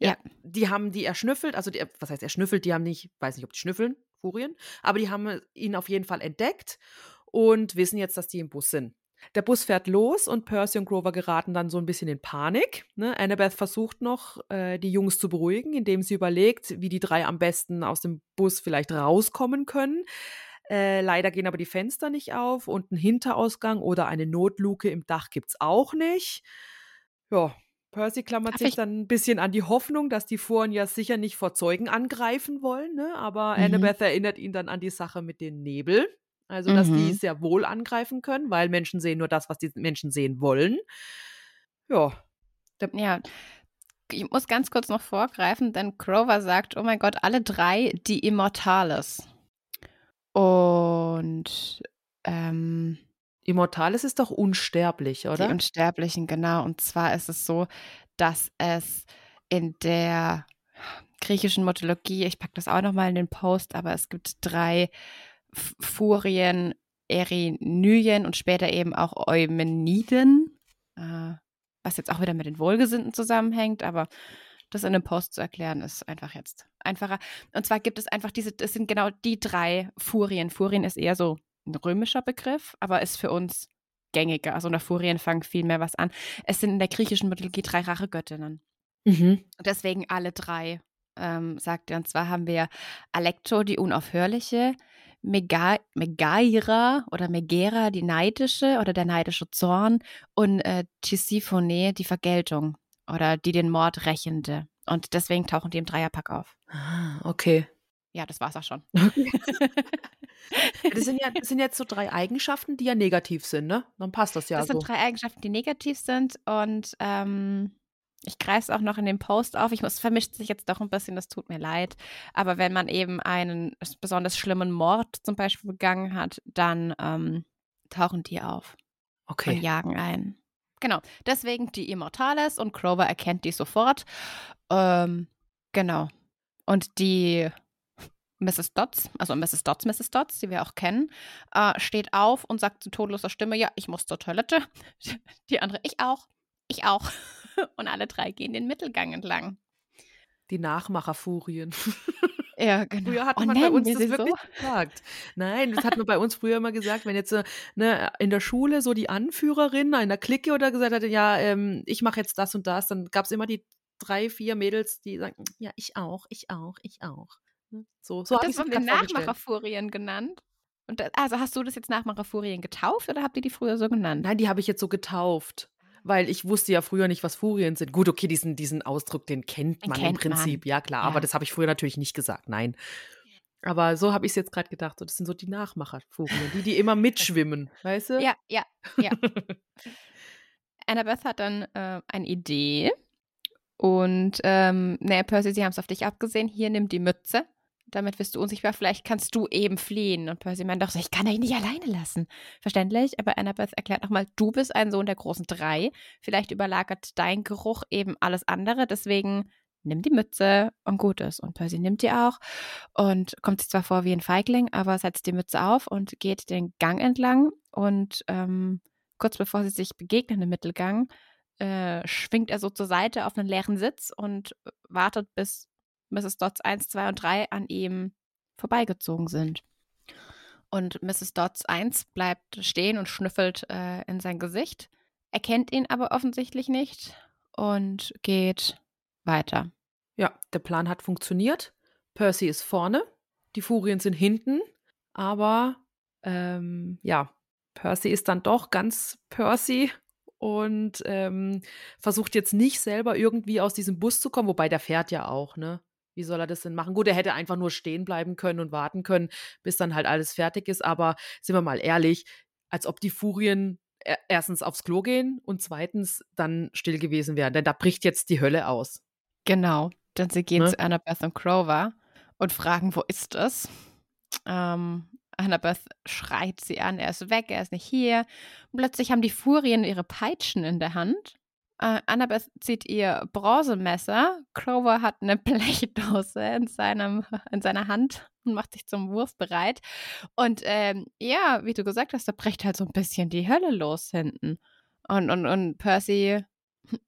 ja, die haben die erschnüffelt, also die, was heißt erschnüffelt, die haben nicht, weiß nicht, ob die schnüffeln, Furien, aber die haben ihn auf jeden Fall entdeckt und wissen jetzt, dass die im Bus sind. Der Bus fährt los und Percy und Grover geraten dann so ein bisschen in Panik. Ne? Annabeth versucht noch, äh, die Jungs zu beruhigen, indem sie überlegt, wie die drei am besten aus dem Bus vielleicht rauskommen können. Äh, leider gehen aber die Fenster nicht auf und einen Hinterausgang oder eine Notluke im Dach gibt es auch nicht. Ja, Percy klammert Darf sich dann ein bisschen an die Hoffnung, dass die Foren ja sicher nicht vor Zeugen angreifen wollen, ne? aber mhm. Annabeth erinnert ihn dann an die Sache mit dem Nebel. Also, dass mhm. die sehr wohl angreifen können, weil Menschen sehen nur das, was die Menschen sehen wollen. Ja. Ja. Ich muss ganz kurz noch vorgreifen, denn Grover sagt, oh mein Gott, alle drei die Immortales. Und ähm, Immortales ist doch unsterblich, oder? Die Unsterblichen, genau. Und zwar ist es so, dass es in der griechischen Mythologie, ich packe das auch nochmal in den Post, aber es gibt drei Furien, Erinyen und später eben auch Eumeniden, äh, was jetzt auch wieder mit den Wohlgesinnten zusammenhängt, aber das in einem Post zu erklären, ist einfach jetzt einfacher. Und zwar gibt es einfach diese, das sind genau die drei Furien. Furien ist eher so ein römischer Begriff, aber ist für uns gängiger. Also unter Furien fangen viel mehr was an. Es sind in der griechischen Mythologie drei Rachegöttinnen. Mhm. Und deswegen alle drei, ähm, sagt er. Und zwar haben wir Alekto, die unaufhörliche, Mega Megaira oder Megera, die neidische oder der neidische Zorn und äh, Tisiphone, die Vergeltung oder die den Mord rächende. Und deswegen tauchen die im Dreierpack auf. Ah, okay. Ja, das war's auch schon. Das, sind ja, das sind jetzt so drei Eigenschaften, die ja negativ sind, ne? Dann passt das ja Das so. sind drei Eigenschaften, die negativ sind und ähm, ich greife es auch noch in dem Post auf. Ich muss, vermischt sich jetzt doch ein bisschen, das tut mir leid. Aber wenn man eben einen besonders schlimmen Mord zum Beispiel begangen hat, dann ähm, tauchen die auf okay. und jagen ein. Genau, deswegen die Immortales und Grover erkennt die sofort. Ähm, genau. Und die Mrs. Dodds, also Mrs. Dodds, Mrs. Dodds, die wir auch kennen, äh, steht auf und sagt zu todloser Stimme, ja, ich muss zur Toilette. Die andere, ich auch, ich auch. Und alle drei gehen den Mittelgang entlang. Die Nachmacherfurien. Ja, genau. Früher hat oh, man bei uns das wirklich so? gesagt. Nein, das hat man bei uns früher immer gesagt, wenn jetzt ne, in der Schule so die Anführerin einer Clique oder gesagt hatte, ja, ähm, ich mache jetzt das und das, dann gab es immer die drei, vier Mädels, die sagen, ja, ich auch, ich auch, ich auch. Ne, so, so das haben wir Nachmacherfurien genannt. Und das, also hast du das jetzt Nachmacherfurien getauft oder habt ihr die früher so genannt? Nein, die habe ich jetzt so getauft weil ich wusste ja früher nicht, was Furien sind. Gut, okay, diesen, diesen Ausdruck, den kennt man kennt im Prinzip, man. ja klar, ja. aber das habe ich früher natürlich nicht gesagt, nein. Aber so habe ich es jetzt gerade gedacht. So, das sind so die Nachmacher-Furien, die, die immer mitschwimmen, weißt du? Ja, ja, ja. Annabeth hat dann äh, eine Idee. Und, ähm, naja, Percy, sie haben es auf dich abgesehen. Hier, nimm die Mütze damit wirst du unsichtbar, vielleicht kannst du eben fliehen. Und Percy meint doch so, ich kann dich nicht alleine lassen. Verständlich, aber Annabeth erklärt nochmal, du bist ein Sohn der großen drei. Vielleicht überlagert dein Geruch eben alles andere, deswegen nimm die Mütze und gut ist. Und Percy nimmt die auch und kommt sich zwar vor wie ein Feigling, aber setzt die Mütze auf und geht den Gang entlang. Und ähm, kurz bevor sie sich begegnen im Mittelgang, äh, schwingt er so zur Seite auf einen leeren Sitz und wartet, bis Mrs. Dodds 1, 2 und 3 an ihm vorbeigezogen sind. Und Mrs. Dodds 1 bleibt stehen und schnüffelt äh, in sein Gesicht, erkennt ihn aber offensichtlich nicht und geht weiter. Ja, der Plan hat funktioniert. Percy ist vorne, die Furien sind hinten, aber ähm, ja, Percy ist dann doch ganz Percy und ähm, versucht jetzt nicht selber irgendwie aus diesem Bus zu kommen, wobei der fährt ja auch, ne? Wie soll er das denn machen? Gut, er hätte einfach nur stehen bleiben können und warten können, bis dann halt alles fertig ist. Aber sind wir mal ehrlich, als ob die Furien e-, erstens aufs Klo gehen und zweitens dann still gewesen wären. Denn da bricht jetzt die Hölle aus. Genau. Denn sie gehen Ne? zu Annabeth und Grover und fragen, wo ist es? Ähm, Annabeth schreit sie an, er ist weg, er ist nicht hier. Und plötzlich haben die Furien ihre Peitschen in der Hand. Äh, Annabeth zieht ihr Bronzemesser. Grover hat eine Blechdose in, seinem, in seiner Hand und macht sich zum Wurf bereit. Und ähm, ja, wie du gesagt hast, da bricht halt so ein bisschen die Hölle los hinten. Und, und, und Percy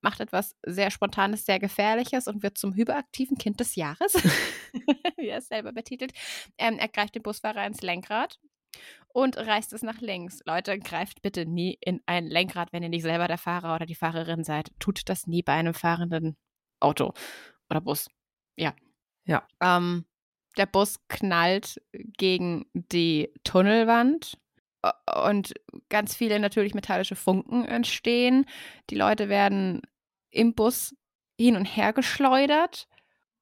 macht etwas sehr Spontanes, sehr Gefährliches und wird zum hyperaktiven Kind des Jahres, wie er es selber betitelt. Ähm, er greift den Busfahrer ins Lenkrad und reißt es nach links. Leute, greift bitte nie in ein Lenkrad, wenn ihr nicht selber der Fahrer oder die Fahrerin seid. Tut das nie bei einem fahrenden Auto oder Bus. Ja. Ja. Ähm, der Bus knallt gegen die Tunnelwand äh, und ganz viele natürlich metallische Funken entstehen. Die Leute werden im Bus hin und her geschleudert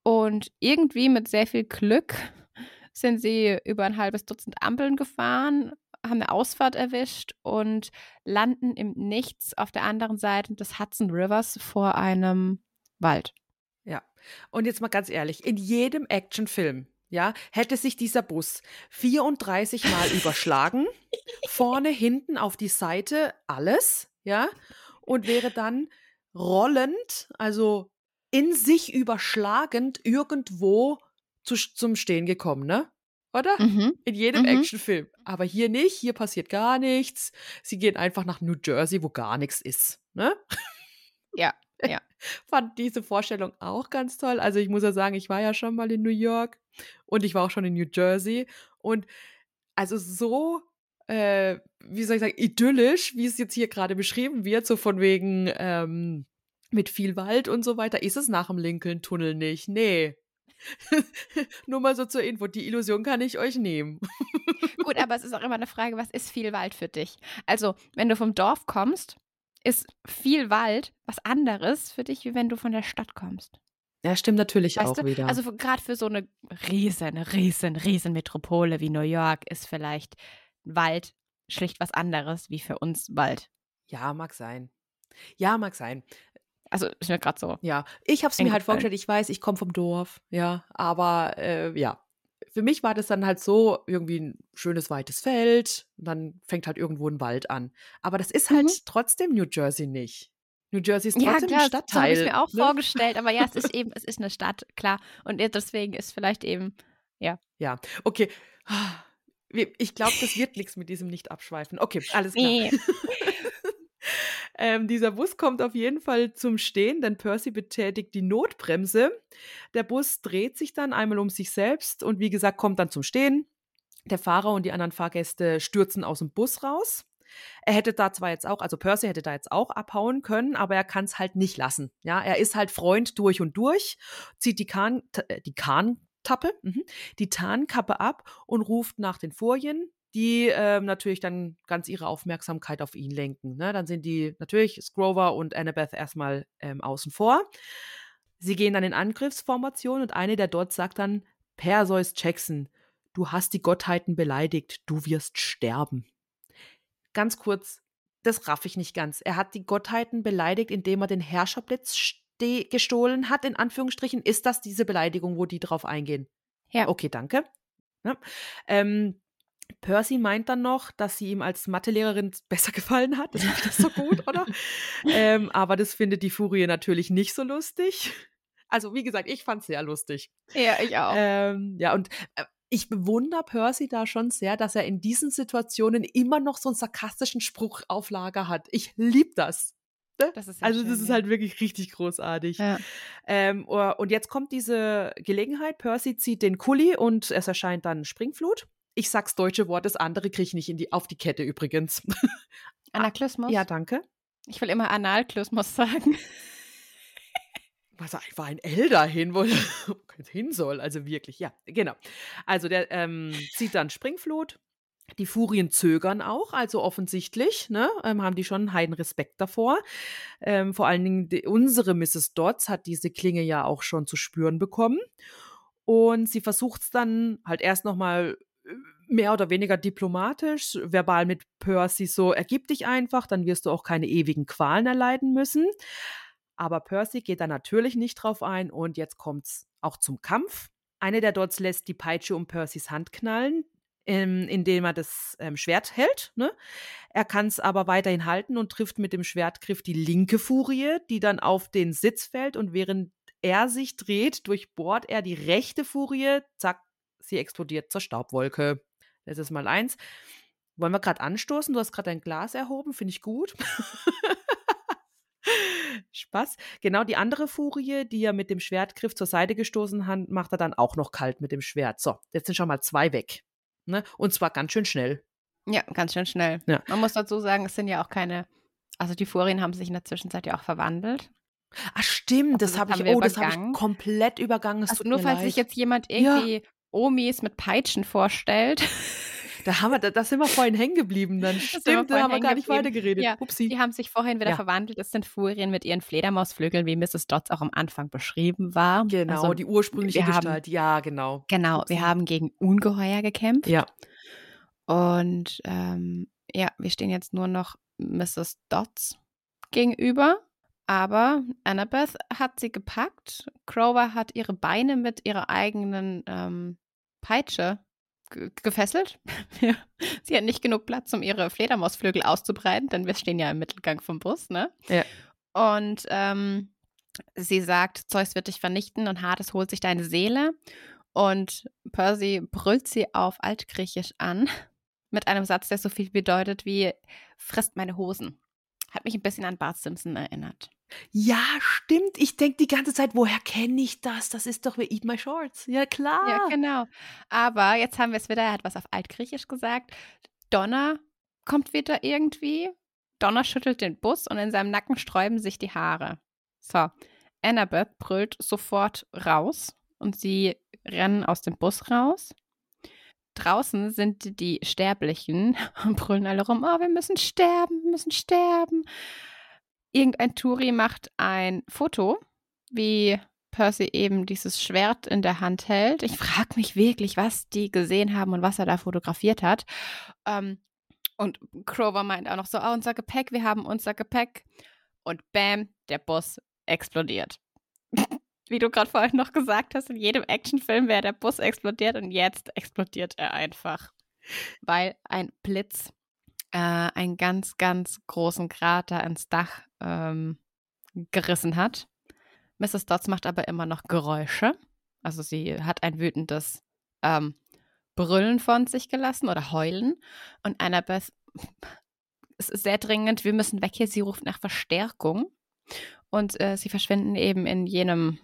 und irgendwie mit sehr viel Glück sind sie über ein halbes Dutzend Ampeln gefahren, haben eine Ausfahrt erwischt und landen im Nichts auf der anderen Seite des Hudson Rivers vor einem Wald. Ja. Und jetzt mal ganz ehrlich, in jedem Actionfilm, ja, hätte sich dieser Bus 34 Mal überschlagen, vorne, hinten, auf die Seite, alles, ja, und wäre dann rollend, also in sich überschlagend irgendwo zu, zum Stehen gekommen, ne? Oder? Mhm. In jedem Mhm. Actionfilm. Aber hier nicht, hier passiert gar nichts. Sie gehen einfach nach New Jersey, wo gar nichts ist, ne? Ja, ja. fand diese Vorstellung auch ganz toll. Also ich muss ja sagen, ich war ja schon mal in New York und ich war auch schon in New Jersey und also so, äh, wie soll ich sagen, idyllisch, wie es jetzt hier gerade beschrieben wird, so von wegen ähm, mit viel Wald und so weiter, ist es nach dem Lincoln-Tunnel nicht. Nee. Nur mal so zur Info, die Illusion kann ich euch nehmen. Gut, aber es ist auch immer eine Frage, was ist viel Wald für dich? Also, wenn du vom Dorf kommst, ist viel Wald was anderes für dich, wie wenn du von der Stadt kommst. Ja, stimmt natürlich Weißt auch du? wieder. Also gerade für so eine riesen, riesen, riesen Metropole wie New York ist vielleicht Wald schlicht was anderes wie für uns Wald. ja, mag sein. Ja, mag sein. Also ist mir gerade so. Ja, ich habe es mir halt vorgestellt, ich weiß, ich komme vom Dorf, ja, aber äh, ja, für mich war das dann halt so irgendwie ein schönes weites Feld und dann fängt halt irgendwo ein Wald an. Aber das ist halt Mhm. trotzdem New Jersey nicht. New Jersey ist Ja, trotzdem klar, ein so habe Stadtteil. ich mir auch ne? vorgestellt, aber ja, es ist eben, es ist eine Stadt, klar. Und deswegen ist vielleicht eben, Ja, okay. Wir- Ich glaube, das wird nichts mit diesem Nicht-Abschweifen. Okay, alles klar. nee. Ähm, dieser Bus kommt auf jeden Fall zum Stehen, denn Percy betätigt die Notbremse. Der Bus dreht sich dann einmal um sich selbst und wie gesagt, kommt dann zum Stehen. Der Fahrer und die anderen Fahrgäste stürzen aus dem Bus raus. Er hätte da zwar jetzt auch, also Percy hätte da jetzt auch abhauen können, aber er kann es halt nicht lassen. Ja, er ist halt Freund durch und durch, zieht die Kahn, äh, die Kahntappe, mhm, die Tarnkappe ab und ruft nach den Furien, die ähm, natürlich dann ganz ihre Aufmerksamkeit auf ihn lenken. Ne? Dann sind die natürlich Scrover und Annabeth erstmal ähm, außen vor. Sie gehen dann in Angriffsformation und eine der dort sagt dann, Perseus Jackson, du hast die Gottheiten beleidigt, du wirst sterben. Ganz kurz, das raff ich nicht ganz. Er hat die Gottheiten beleidigt, indem er den Herrscherblitz gestohlen hat, in Anführungsstrichen. Ist das diese Beleidigung, wo die drauf eingehen? Ja. Okay, danke. Ja. Ähm, Percy meint dann noch, dass sie ihm als Mathelehrerin besser gefallen hat. Das ist das so gut, oder? ähm, aber das findet die Furie natürlich nicht so lustig. Also, wie gesagt, ich fand es sehr lustig. Ja, ich auch. Ähm, ja, und äh, ich bewundere Percy da schon sehr, dass er in diesen Situationen immer noch so einen sarkastischen Spruch auf Lager hat. Ich liebe das. Ne? Das ist sehr also, das schön, ist ja. halt wirklich richtig großartig. ja. Ähm, oh, und jetzt kommt diese Gelegenheit. Percy zieht den Kuli und es erscheint dann Springflut. Ich sag's deutsche Wort, das andere kriege ich nicht in die, auf die Kette übrigens. Anaklysmus? ja, danke. Ich will immer Analklysmus sagen. was einfach ein L dahin, wo hin soll. Also wirklich, ja, genau. Also der ähm, zieht dann Springflut. Die Furien zögern auch, also offensichtlich, ne, ähm, haben die schon einen heiden Respekt davor. Ähm, vor allen Dingen die, unsere Mrs. Dodds hat diese Klinge ja auch schon zu spüren bekommen. Und sie versucht es dann halt erst nochmal mehr oder weniger diplomatisch, verbal mit Percy so, ergib dich einfach, dann wirst du auch keine ewigen Qualen erleiden müssen. Aber Percy geht da natürlich nicht drauf ein und jetzt kommt's auch zum Kampf. Eine der Dots lässt die Peitsche um Percys Hand knallen, ähm, indem er das ähm, Schwert hält. Ne? Er kann es aber weiterhin halten und trifft mit dem Schwertgriff die linke Furie, die dann auf den Sitz fällt und während er sich dreht, durchbohrt er die rechte Furie, zack, sie explodiert zur Staubwolke. Das ist mal eins. Wollen wir gerade anstoßen? Du hast gerade dein Glas erhoben, finde ich gut. Spaß. Genau die andere Furie, die er mit dem Schwertgriff zur Seite gestoßen hat, macht er dann auch noch kalt mit dem Schwert. So, jetzt sind schon mal zwei weg. Ne? Und zwar ganz schön schnell. Ja, ganz schön schnell. Ja. Man muss dazu sagen, es sind ja auch keine, also die Furien haben sich in der Zwischenzeit ja auch verwandelt. Ach stimmt, das das habe ich, oh, das habe ich übergangen. komplett übergangen. Es Also nur falls leid. sich jetzt jemand Ja. Omis mit Peitschen vorstellt. Da haben wir, da, da sind wir vorhin hängen geblieben. Dann stimmt, da haben wir gar nicht weitergeredet. Ja, Upsi. Die haben sich vorhin wieder Ja. verwandelt. Es sind Furien mit ihren Fledermausflügeln, wie Mrs. Dodds auch am Anfang beschrieben war. Genau, Also, die ursprüngliche haben- Gestalt. ja, genau. genau, Upsi. wir haben gegen Ungeheuer gekämpft. Ja. Und ähm, ja, wir stehen jetzt nur noch Mrs. Dodds gegenüber. Aber Annabeth hat sie gepackt. Crower hat ihre Beine mit ihrer eigenen ähm, Peitsche ge gefesselt. Sie hat nicht genug Platz, um ihre Fledermausflügel auszubreiten, denn wir stehen ja im Mittelgang vom Bus, ne? Ja. Und ähm, sie sagt, Zeus wird dich vernichten und Hades holt sich deine Seele. Und Percy brüllt sie auf Altgriechisch an mit einem Satz, der so viel bedeutet wie frisst meine Hosen. Hat mich ein bisschen an Bart Simpson erinnert. Ja, stimmt. Ich denke die ganze Zeit, woher kenne ich das? Das ist doch wie Eat My Shorts. Ja, klar. Ja, genau. Aber jetzt haben wir es wieder, er hat was auf Altgriechisch gesagt. Donner kommt wieder irgendwie. Donner schüttelt den Bus und in seinem Nacken sträuben sich die Haare. So, Annabeth brüllt sofort raus und sie rennen aus dem Bus raus. Draußen sind die Sterblichen und brüllen alle rum, oh, wir müssen sterben, wir müssen sterben. Irgendein Turi macht ein Foto, wie Percy eben dieses Schwert in der Hand hält. Ich frage mich wirklich, was die gesehen haben und was er da fotografiert hat. Ähm, und Crover meint auch noch so, oh, unser Gepäck, wir haben unser Gepäck. Und bam, der Bus explodiert. Wie du gerade vorhin noch gesagt hast, in jedem Actionfilm wäre der Bus explodiert und jetzt explodiert er einfach. Weil ein Blitz äh, einen ganz, ganz großen Krater ins Dach ähm, gerissen hat. Mrs. Dodds macht aber immer noch Geräusche. Also sie hat ein wütendes ähm, Brüllen von sich gelassen oder Heulen. Und Annabeth, es ist sehr dringend, wir müssen weg hier. Sie ruft nach Verstärkung. Und äh, sie verschwinden eben in jenem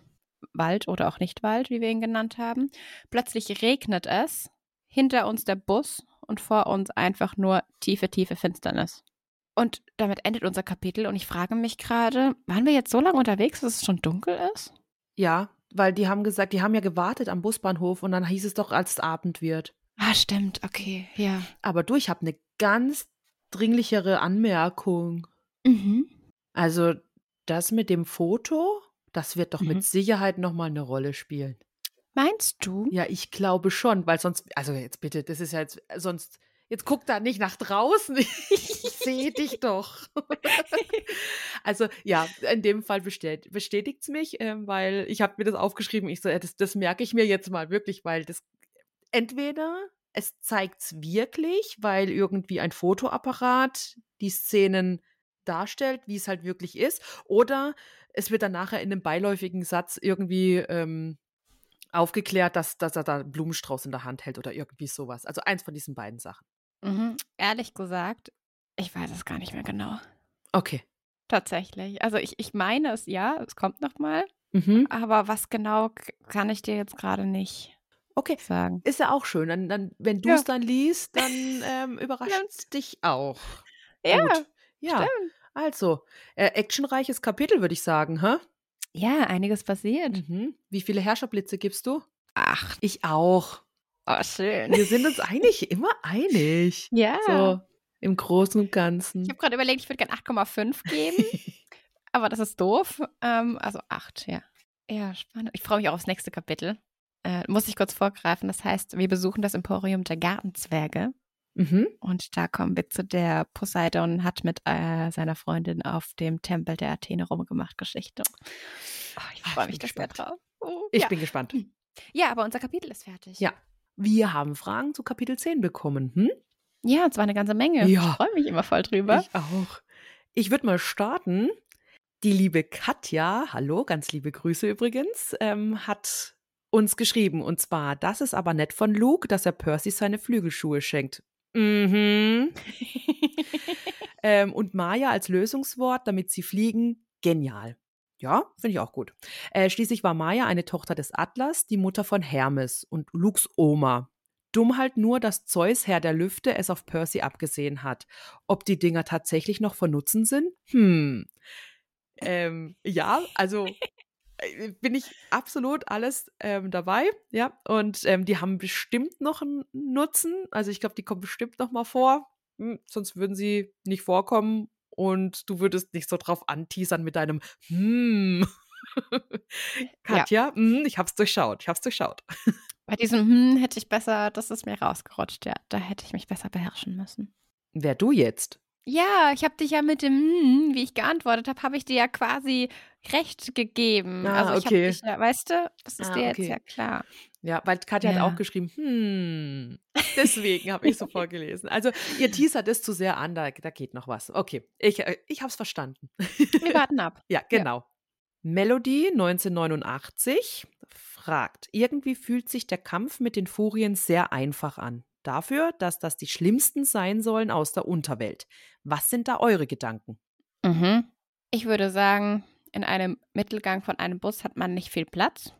Wald oder auch nicht Wald, wie wir ihn genannt haben. Plötzlich regnet es. Hinter uns der Bus und vor uns einfach nur tiefe, tiefe Finsternis. Und damit endet unser Kapitel und ich frage mich gerade, waren wir jetzt so lange unterwegs, dass es schon dunkel ist? Ja, weil die haben gesagt, die haben ja gewartet am Busbahnhof und dann hieß es doch, als es Abend wird. Ah, stimmt, okay, ja. Aber du, ich habe eine ganz dringlichere Anmerkung. Mhm. Also das mit dem Foto, das wird doch Mhm. mit Sicherheit nochmal eine Rolle spielen. Meinst du? Ja, ich glaube schon, weil sonst, also jetzt bitte, das ist ja jetzt, sonst, jetzt guck da nicht nach draußen. Ich sehe dich doch. Also ja, in dem Fall bestät, bestätigt es mich, ähm, weil ich habe mir das aufgeschrieben. Ich so, äh, das, das merke ich mir jetzt mal wirklich, weil das entweder es zeigt es wirklich, weil irgendwie ein Fotoapparat die Szenen darstellt, wie es halt wirklich ist, oder es wird dann nachher in einem beiläufigen Satz irgendwie ähm, aufgeklärt, dass, dass er da einen Blumenstrauß in der Hand hält oder irgendwie sowas. Also eins von diesen beiden Sachen. Mhm. Ehrlich gesagt, ich weiß es gar nicht mehr genau. Okay. Tatsächlich. Also ich, ich meine es ja, es kommt noch mal, Mhm. aber was genau kann ich dir jetzt gerade nicht Okay. sagen. Ist ja auch schön. Dann, dann, wenn du Ja. es dann liest, dann ähm, überrascht es dich auch. Ja, Gut. Ja. stimmt. Also, äh, actionreiches Kapitel, würde ich sagen, hä? Ja, einiges passiert. Mhm. Wie viele Herrscherblitze gibst du? Ach, Ich auch. oh, schön. Wir sind uns eigentlich immer einig. Ja. So im Großen und Ganzen. Ich habe gerade überlegt, ich würde gerne 8,5 geben, aber das ist doof. Ähm, also 8, ja. Ja, spannend. Ich freue mich auch aufs nächste Kapitel. Äh, muss ich kurz vorgreifen. Das heißt, wir besuchen das Emporium der Gartenzwerge. Mhm. Und da kommen wir zu der Poseidon hat mit äh, seiner Freundin auf dem Tempel der Athene rumgemacht Geschichte. Oh, ich Ah, freue ich mich da gespannt. drauf. Oh, Ich ja. bin gespannt. ja, aber unser Kapitel ist fertig. Ja. Wir haben Fragen zu Kapitel 10 bekommen. Hm? Ja, und zwar eine ganze Menge. Ja. Ich freue mich immer voll drüber. Ich auch. Ich würde mal starten. Die liebe Katja, hallo, ganz liebe Grüße übrigens, ähm, hat uns geschrieben. Und zwar, das ist aber nett von Luke, dass er Percy seine Flügelschuhe schenkt. Mhm. ähm, und Maya als Lösungswort, damit sie fliegen, genial. Ja, finde ich auch gut. Äh, schließlich war Maya eine Tochter des Atlas, die Mutter von Hermes und Lukes Oma. Dumm halt nur, dass Zeus, Herr der Lüfte, es auf Percy abgesehen hat. Ob die Dinger tatsächlich noch von Nutzen sind? Hm. Ähm, ja, also bin ich absolut alles ähm, dabei, ja. Und ähm, die haben bestimmt noch einen Nutzen. Also ich glaube, die kommen bestimmt noch mal vor. Hm, sonst würden sie nicht vorkommen und du würdest nicht so drauf anteasern mit deinem Hm. Katja, hm, ich hab's durchschaut, ich hab's durchschaut. Bei diesem Hm hätte ich besser, das ist mir rausgerutscht, ja. Da hätte ich mich besser beherrschen müssen. Wer du jetzt? Ja, ich habe dich ja mit dem Hm, wie ich geantwortet habe, habe ich dir ja quasi recht gegeben. Ah, also ich okay. dich ja, weißt du, das ist Ah, dir okay. jetzt ja klar. Ja, weil Katja Ja. hat auch geschrieben, hm. Deswegen habe ich so vorgelesen. Also, ihr teasert es zu sehr an, da, da geht noch was. Okay, ich, äh, ich habe es verstanden. Wir warten ab. Ja, genau. Melody 1989 fragt, irgendwie fühlt sich der Kampf mit den Furien sehr einfach an. Dafür, dass das die schlimmsten sein sollen aus der Unterwelt. Was sind da eure Gedanken? Mhm. Ich würde sagen, in einem Mittelgang von einem Bus hat man nicht viel Platz.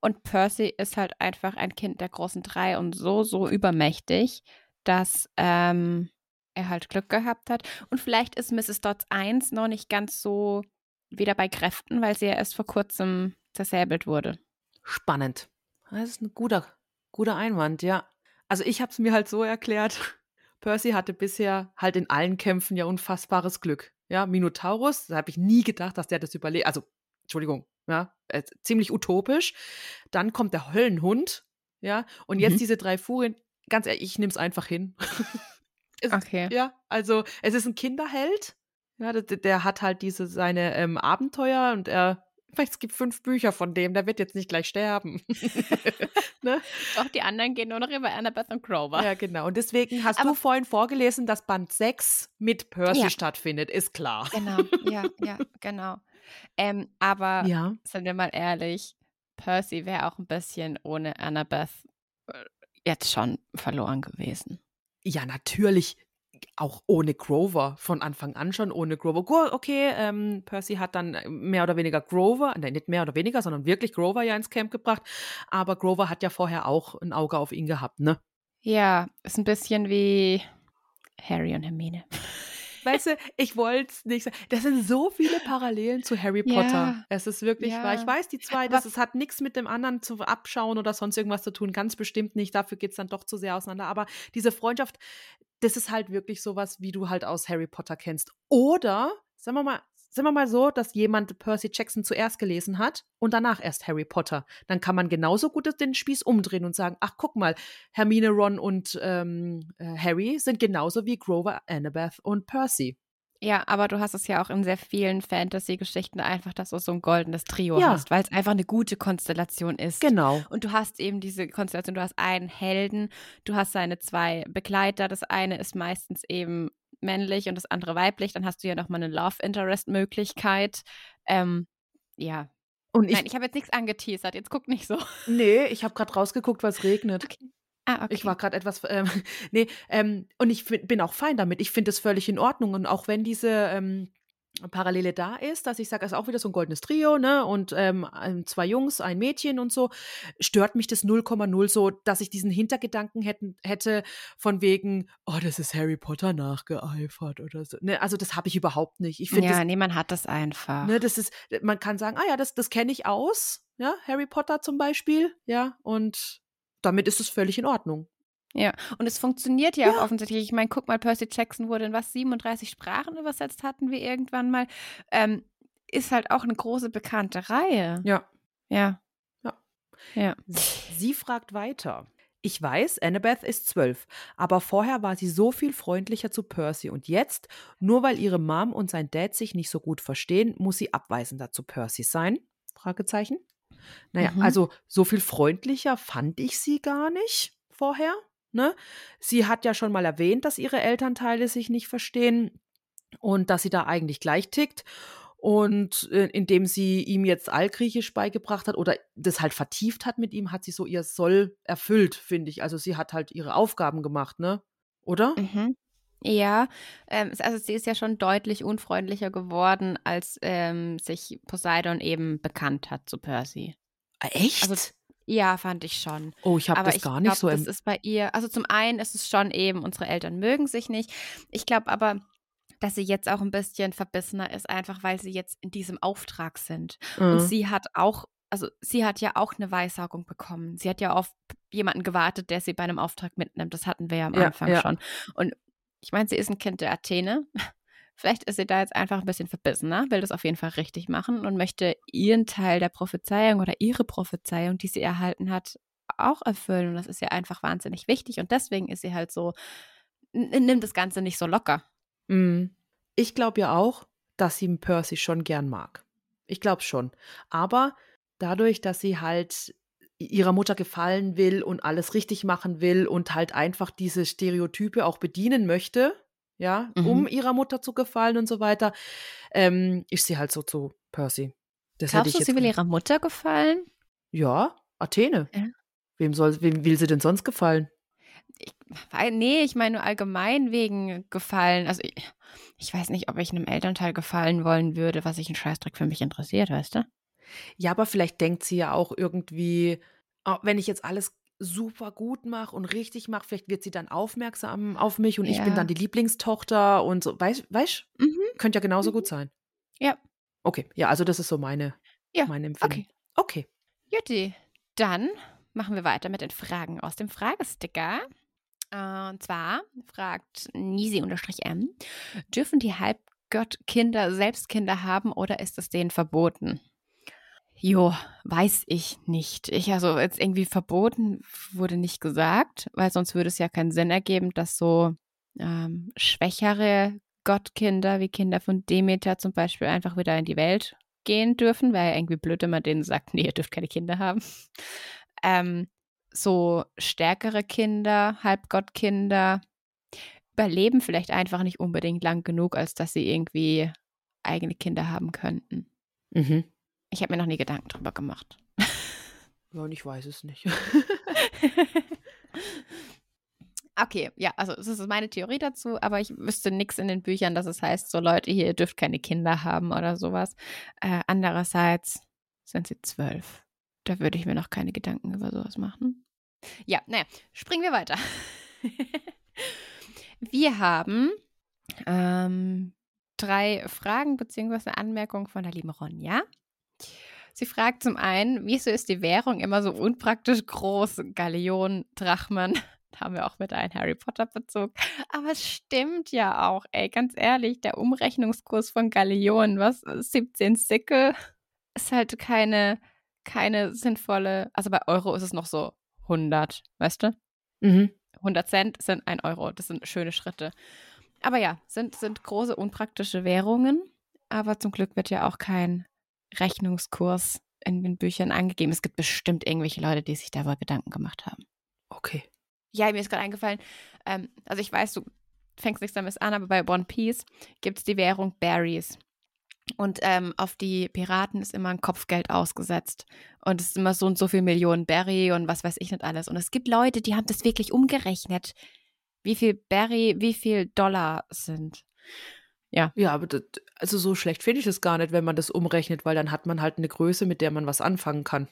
Und Percy ist halt einfach ein Kind der großen drei und so, so übermächtig, dass ähm, er halt Glück gehabt hat. Und vielleicht ist Mrs. Dodds 1 noch nicht ganz so wieder bei Kräften, weil sie ja erst vor kurzem zersäbelt wurde. Spannend. Das ist ein guter, guter Einwand, ja. Also ich habe es mir halt so erklärt, Percy hatte bisher halt in allen Kämpfen ja unfassbares Glück. Ja, Minotaurus, da habe ich nie gedacht, dass der das überlebt. Also, Entschuldigung, ja, äh, ziemlich utopisch. Dann kommt der Höllenhund, ja, und jetzt Mhm. diese drei Furien. Ganz ehrlich, ich nehme es einfach hin. Es- Okay. Ja, also es ist ein Kinderheld. Ja, der, der hat halt diese seine ähm, Abenteuer und er, es gibt fünf Bücher von dem, der wird jetzt nicht gleich sterben. ne? Auch die anderen gehen nur noch über Annabeth und Grover. Ja, genau. Und deswegen hast Aber- du vorhin vorgelesen, dass Band 6 mit Percy Ja. stattfindet, ist klar. Genau, ja, ja, genau. Ähm, aber Ja. sind wir mal ehrlich, Percy wäre auch ein bisschen ohne Annabeth äh, jetzt schon verloren gewesen. Ja, natürlich. Auch ohne Grover, von Anfang an schon ohne Grover. Okay, ähm, Percy hat dann mehr oder weniger Grover, nein, nicht mehr oder weniger, sondern wirklich Grover ja ins Camp gebracht. Aber Grover hat ja vorher auch ein Auge auf ihn gehabt, ne? Ja, ist ein bisschen wie Harry und Hermine. Weißt du, ich wollte es nicht sagen. Das sind so viele Parallelen zu Harry Ja. Potter. Es ist wirklich Ja. wahr. Ich weiß, die zwei, das es hat nichts mit dem anderen zu abschauen oder sonst irgendwas zu tun. Ganz bestimmt nicht. Dafür geht es dann doch zu sehr auseinander. Aber diese Freundschaft, das ist halt wirklich sowas, wie du halt aus Harry Potter kennst. Oder, sagen wir mal, Sagen wir mal so, dass jemand Percy Jackson zuerst gelesen hat und danach erst Harry Potter. Dann kann man genauso gut den Spieß umdrehen und sagen, ach guck mal, Hermine, Ron und ähm, äh, Harry sind genauso wie Grover, Annabeth und Percy. Ja, aber du hast es ja auch in sehr vielen Fantasy-Geschichten einfach, dass du so ein goldenes Trio Ja. hast, weil es einfach eine gute Konstellation ist. Genau. Und du hast eben diese Konstellation, du hast einen Helden, du hast seine zwei Begleiter. Das eine ist meistens eben männlich und das andere weiblich. Dann hast du ja nochmal eine Love Interest-Möglichkeit. Ähm, ja. Und ich, Nein, ich habe jetzt nichts angeteasert. Jetzt guck nicht so. nee, ich habe gerade rausgeguckt, was regnet. Okay. Ah, okay. Ich war gerade etwas, ähm, nee, ähm, und ich bin auch fein damit. Ich finde es völlig in Ordnung. Und auch wenn diese ähm, Parallele da ist, dass ich sage, es ist auch wieder so ein goldenes Trio, ne? Und ähm, zwei Jungs, ein Mädchen und so, stört mich das 0,0 so, dass ich diesen Hintergedanken hätten, hätte von wegen, oh, das ist Harry Potter nachgeeifert oder so. Ne? Also das habe ich überhaupt nicht. Ich finde ja, das nee, man hat das einfach. Ne, das ist, man kann sagen, ah ja, das, das kenne ich aus, ja, Harry Potter zum Beispiel, ja, und damit ist es völlig in Ordnung. Ja, und es funktioniert ja, auch Ja. offensichtlich. Ich meine, guck mal, Percy Jackson wurde in was, 37 Sprachen übersetzt hatten wir irgendwann mal. Ähm, ist halt auch eine große bekannte Reihe. Ja. Ja. Ja. Ja. Sie fragt weiter. Ich weiß, Annabeth ist zwölf, aber vorher war sie so viel freundlicher zu Percy und jetzt, nur weil ihre Mom und sein Dad sich nicht so gut verstehen, muss sie abweisender zu Percy sein? Fragezeichen. Naja, Mhm. also so viel freundlicher fand ich sie gar nicht vorher. Ne? Sie hat ja schon mal erwähnt, dass ihre Elternteile sich nicht verstehen und dass sie da eigentlich gleich tickt. Und äh, indem sie ihm jetzt Altgriechisch beigebracht hat oder das halt vertieft hat mit ihm, hat sie so ihr Soll erfüllt, finde ich. Also sie hat halt ihre Aufgaben gemacht, ne? Oder? Mhm. Ja, ähm, also sie ist ja schon deutlich unfreundlicher geworden, als ähm, sich Poseidon eben bekannt hat zu Percy. Echt? Also, Ja, fand ich schon. oh, ich habe das gar nicht so das ist bei ihr, also zum einen ist es schon eben, unsere Eltern mögen sich nicht. Ich glaube aber, dass sie jetzt auch ein bisschen verbissener ist, einfach weil sie jetzt in diesem Auftrag sind. Und Äh. sie hat auch, also sie hat ja auch eine Weissagung bekommen. Sie hat ja auf jemanden gewartet, der sie bei einem Auftrag mitnimmt. Das hatten wir ja am Ja, Anfang ja. schon. Und ich meine, sie ist ein Kind der Athene. Vielleicht ist sie da jetzt einfach ein bisschen verbissener, will das auf jeden Fall richtig machen und möchte ihren Teil der Prophezeiung oder ihre Prophezeiung, die sie erhalten hat, auch erfüllen. Und das ist ja einfach wahnsinnig wichtig. Und deswegen ist sie halt so, nimmt das Ganze nicht so locker. Mm. Ich glaube ja auch, dass sie Percy schon gern mag. Ich glaube schon. Aber dadurch, dass sie halt ihrer Mutter gefallen will und alles richtig machen will und halt einfach diese Stereotype auch bedienen möchte, ja, Mhm. um ihrer Mutter zu gefallen und so weiter, ähm, ist sie halt so zu Percy. Das Glaubst du, sie will ihrer Mutter gefallen? Ja, Athene. Ja. Wem soll, wem will sie denn sonst gefallen? Ich, nee, ich meine nur allgemein wegen gefallen. Also ich, ich weiß nicht, ob ich einem Elternteil gefallen wollen würde, was sich ein Scheißdreck für mich interessiert, weißt du? Ja, aber vielleicht denkt sie ja auch irgendwie, oh, wenn ich jetzt alles super gut mache und richtig mache, vielleicht wird sie dann aufmerksam auf mich und ich bin Ja. dann die Lieblingstochter und so. Weißt weißt Mhm. Könnte ja genauso Mhm. gut sein. Ja. Okay, ja, also das ist so meine, Ja, meine Empfindung. okay. Okay. Jutti, dann machen wir weiter mit den Fragen aus dem Fragesticker. Äh, Und zwar fragt Nisi-M, dürfen die Halbgottkinder selbst Kinder haben oder ist es denen verboten? Jo, weiß ich nicht. Ich, also jetzt irgendwie verboten wurde nicht gesagt, weil sonst würde es ja keinen Sinn ergeben, dass so ähm, schwächere Gottkinder wie Kinder von Demeter zum Beispiel einfach wieder in die Welt gehen dürfen, wäre ja irgendwie blöd, wenn man denen sagt, nee, ihr dürft keine Kinder haben. Ähm, so stärkere Kinder, Halbgottkinder, überleben vielleicht einfach nicht unbedingt lang genug, als dass sie irgendwie eigene Kinder haben könnten. Mhm. Ich habe mir noch nie Gedanken drüber gemacht. Ja, und ich weiß es nicht. okay, ja, also das ist meine Theorie dazu, aber ich wüsste nichts in den Büchern, dass es heißt, so Leute hier, ihr dürft keine Kinder haben oder sowas. Äh, andererseits sind sie zwölf. Da würde ich mir noch keine Gedanken über sowas machen. Ja, naja, springen wir weiter. wir haben ähm, drei Fragen bzw. Anmerkungen von der lieben Ronja. Sie fragt zum einen, wieso ist die Währung immer so unpraktisch groß? Galeonen, Drachmen. Da haben wir auch mit einem Harry Potter Bezug. Aber es stimmt ja auch, ey, ganz ehrlich, der Umrechnungskurs von Galeonen, was 17 Sickel, ist halt keine, keine sinnvolle, also bei Euro ist es noch so 100, weißt du? mhm. 100 Cent sind ein Euro. Das sind schöne Schritte. Aber ja, sind, sind große unpraktische Währungen. Aber zum Glück wird ja auch kein Rechnungskurs in den Büchern angegeben. Es gibt bestimmt irgendwelche Leute, die sich darüber Gedanken gemacht haben. Okay. Ja, mir ist gerade eingefallen, ähm, also ich weiß, du fängst nichts damit an, aber bei One Piece gibt es die Währung Berries. Und ähm, auf die Piraten ist immer ein Kopfgeld ausgesetzt. Und es ist immer so und so viel Millionen Berry und was weiß ich nicht alles. Und es gibt Leute, die haben das wirklich umgerechnet, wie viel Berry, wie viel Dollar sind. Ja, aber das, also so schlecht finde ich es gar nicht, wenn man das umrechnet, weil dann hat man halt eine Größe, mit der man was anfangen kann.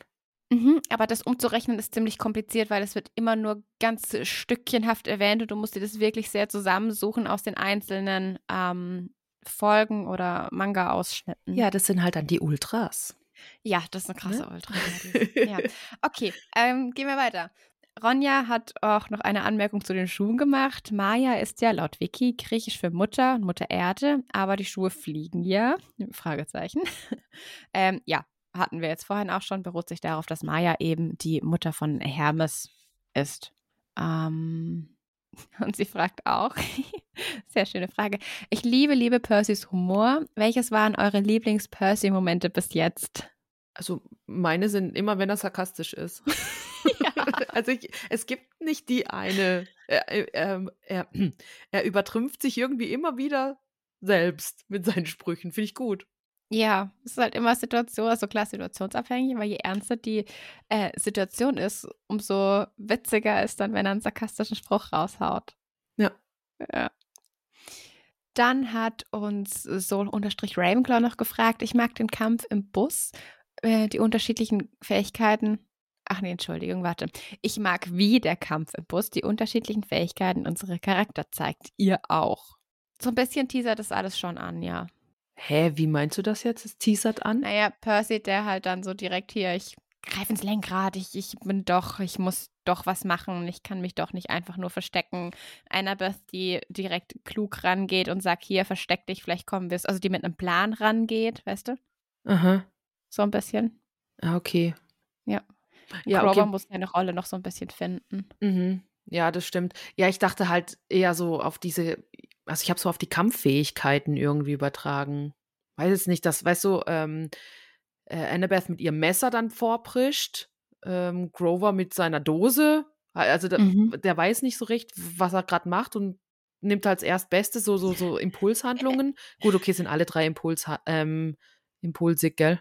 Mhm, aber das umzurechnen ist ziemlich kompliziert, weil es wird immer nur ganz stückchenhaft erwähnt und du musst dir das wirklich sehr zusammensuchen aus den einzelnen ähm, Folgen oder Manga-Ausschnitten. Ja, das sind halt dann die Ultras. Ja, das ist eine krasse Ne? Ultra. ja. Okay, ähm, gehen wir weiter. Ronja hat auch noch eine Anmerkung zu den Schuhen gemacht. Maya ist ja laut Wiki griechisch für Mutter und Mutter Erde, aber die Schuhe fliegen ja. Fragezeichen. ähm, ja, hatten wir jetzt vorhin auch schon, beruht sich darauf, dass Maya eben die Mutter von Hermes ist. Ähm, und sie fragt auch, sehr schöne Frage. Ich liebe, liebe Percys Humor. Welches waren eure Lieblings-Percy-Momente bis jetzt? Also meine sind immer, wenn er sarkastisch ist. Also ich, es gibt nicht die eine. Er, er, ähm, er, er übertrümpft sich irgendwie immer wieder selbst mit seinen Sprüchen. Finde ich gut. Ja, es ist halt immer Situation, also klar situationsabhängig, weil je ernster die äh, Situation ist, umso witziger ist dann, wenn er einen sarkastischen Spruch raushaut. Ja. Ja. Dann hat uns Soul unterstrich Ravenclaw noch gefragt, ich mag den Kampf im Bus, äh, die unterschiedlichen Fähigkeiten. Ach nee, Entschuldigung, warte. Ich mag, wie der Kampf im Bus die unterschiedlichen Fähigkeiten unserer Charakter zeigt. Ihr auch. So ein bisschen teasert das alles schon an, ja. Hä, wie meinst du das jetzt? Es teasert an? Naja, Percy, der halt dann so direkt hier, ich greife ins Lenkrad, ich, ich bin doch, ich muss doch was machen, ich kann mich doch nicht einfach nur verstecken. Annabeth, die direkt klug rangeht und sagt, hier, versteck dich, vielleicht kommen wir Also die mit einem Plan rangeht, weißt du? Aha. So ein bisschen. Ah, okay. Ja. Ja, Grover okay. muss seine Rolle noch so ein bisschen finden. Mhm. Ja, das stimmt. Ja, ich dachte halt eher so auf diese, also ich habe so auf die Kampffähigkeiten irgendwie übertragen. Weiß es nicht, dass, weißt du, ähm, äh, Annabeth mit ihrem Messer dann vorprischt, ähm, Grover mit seiner Dose. Also der, Mhm. der weiß nicht so recht, was er gerade macht und nimmt als erstbestes so, so, so Impulshandlungen. Gut, okay, sind alle drei Impuls, ähm, impulsig, gell?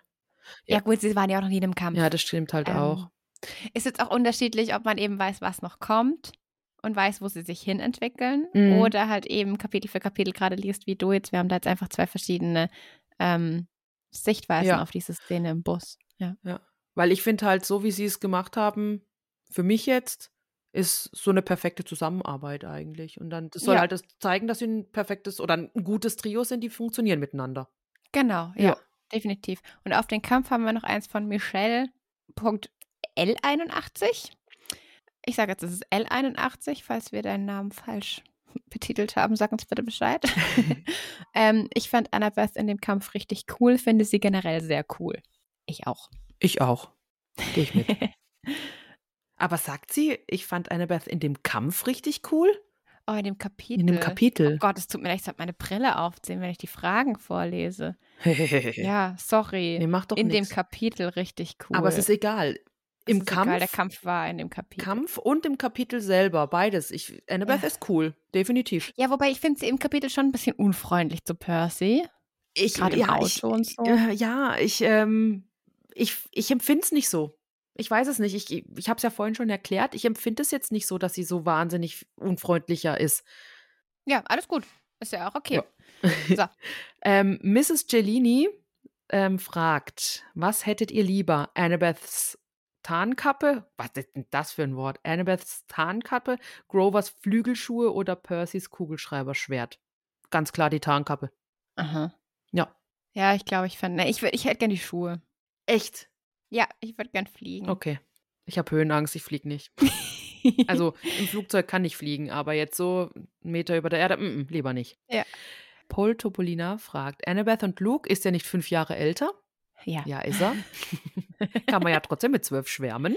Ja. Ja. gut, sie waren ja auch noch nie in einem Kampf. Ja, das stimmt halt Ähm, auch. Ist jetzt auch unterschiedlich, ob man eben weiß, was noch kommt und weiß, wo sie sich hin entwickeln Mhm. oder halt eben Kapitel für Kapitel gerade liest, wie du jetzt. Wir haben da jetzt einfach zwei verschiedene ähm, Sichtweisen Ja. auf diese Szene im Bus. Ja. Weil ich finde halt, so wie sie es gemacht haben, für mich jetzt, ist so eine perfekte Zusammenarbeit eigentlich. Und dann, das soll Ja. halt das zeigen, dass sie ein perfektes oder ein gutes Trio sind, die funktionieren miteinander. Genau, ja, Ja. Definitiv. Und auf den Kampf haben wir noch eins von Michelle. Punkt L81. Ich sage jetzt, es ist L81, falls wir deinen Namen falsch betitelt haben, sag uns bitte Bescheid. ähm, ich fand Annabeth in dem Kampf richtig cool, finde sie generell sehr cool. Ich auch. Ich auch. Gehe ich mit. Aber sagt sie, ich fand Annabeth in dem Kampf richtig cool? Oh, in dem Kapitel. In dem Kapitel. Oh Gott, es tut mir leid, ich sollte meine Brille aufziehen, wenn ich die Fragen vorlese. Ja, sorry. Nee, macht doch in nix. dem Kapitel richtig cool. Aber es ist egal. Im ist Kampf, Egal, der Kampf war in dem Kapitel. Kampf und im Kapitel selber, beides. Ich, Annabeth Ja. ist cool, definitiv. Ja, wobei ich finde sie im Kapitel schon ein bisschen unfreundlich zu Percy. Ich, Gerade im ja, Auto ich, und so. Äh, ja, ich, ähm, ich, ich empfinde es nicht so. Ich weiß es nicht. Ich, ich habe es ja vorhin schon erklärt. Ich empfinde es jetzt nicht so, dass sie so wahnsinnig unfreundlicher ist. Ja, alles gut. Ist ja auch okay. Ja. ähm, Mrs. Cellini ähm, fragt, was hättet ihr lieber? Annabeths Tarnkappe? Was ist denn das für ein Wort? Annabeths Tarnkappe, Grovers Flügelschuhe oder Percys Kugelschreiberschwert? Ganz klar die Tarnkappe. Aha. Ja. Ja, ich glaube, ich fand. Ne, ich, ich hätte gern die Schuhe. Echt? Ja, ich würde gern fliegen. Okay. Ich habe Höhenangst, ich fliege nicht. Also im Flugzeug kann ich fliegen, aber jetzt so einen Meter über der Erde, mm, mm, lieber nicht. Ja. Paul Topolina fragt, Annabeth und Luke, ist er nicht fünf Jahre älter? ja. Ja, ist er. kann man ja trotzdem mit zwölf schwärmen.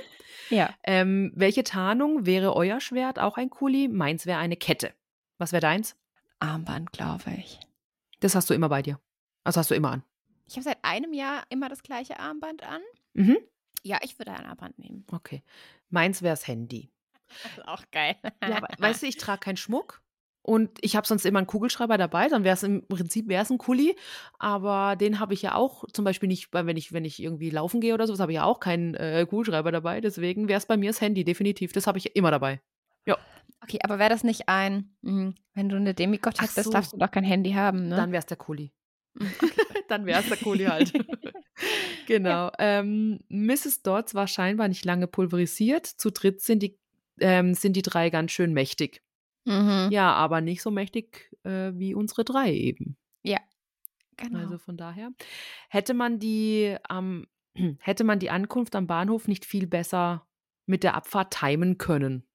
Ja. Ähm, welche Tarnung wäre euer Schwert? Auch ein Kuli? Meins wäre eine Kette. Was wäre deins? Armband, glaube ich. Das hast du immer bei dir. Das hast du immer an. Ich habe seit einem Jahr immer das gleiche Armband an. Mhm. Ja, ich würde ein Armband nehmen. Okay. Meins wäre das Handy. Das ist auch geil. Ja, we- weißt du, ich trage keinen Schmuck und ich habe sonst immer einen Kugelschreiber dabei, dann wäre es im Prinzip wär's ein Kuli, aber den habe ich ja auch zum Beispiel nicht, wenn ich, wenn ich irgendwie laufen gehe oder so, habe ich ja auch keinen äh, Kugelschreiber dabei, deswegen wäre es bei mir das Handy, definitiv, das habe ich immer dabei. Okay, aber wäre das nicht ein, mh, wenn du eine Demigott hättest, so. darfst du doch kein Handy haben, ne? Dann wäre es der Kuli. Dann wäre es der Kuli halt. genau. Ähm, Mrs. Dodds war scheinbar nicht lange pulverisiert. Zu dritt sind die, ähm, sind die drei ganz schön mächtig. Mhm. Ja, aber nicht so mächtig äh, wie unsere drei eben. genau. Also von daher hätte man die am hätte man die Ankunft am Bahnhof nicht viel besser mit der Abfahrt timen können.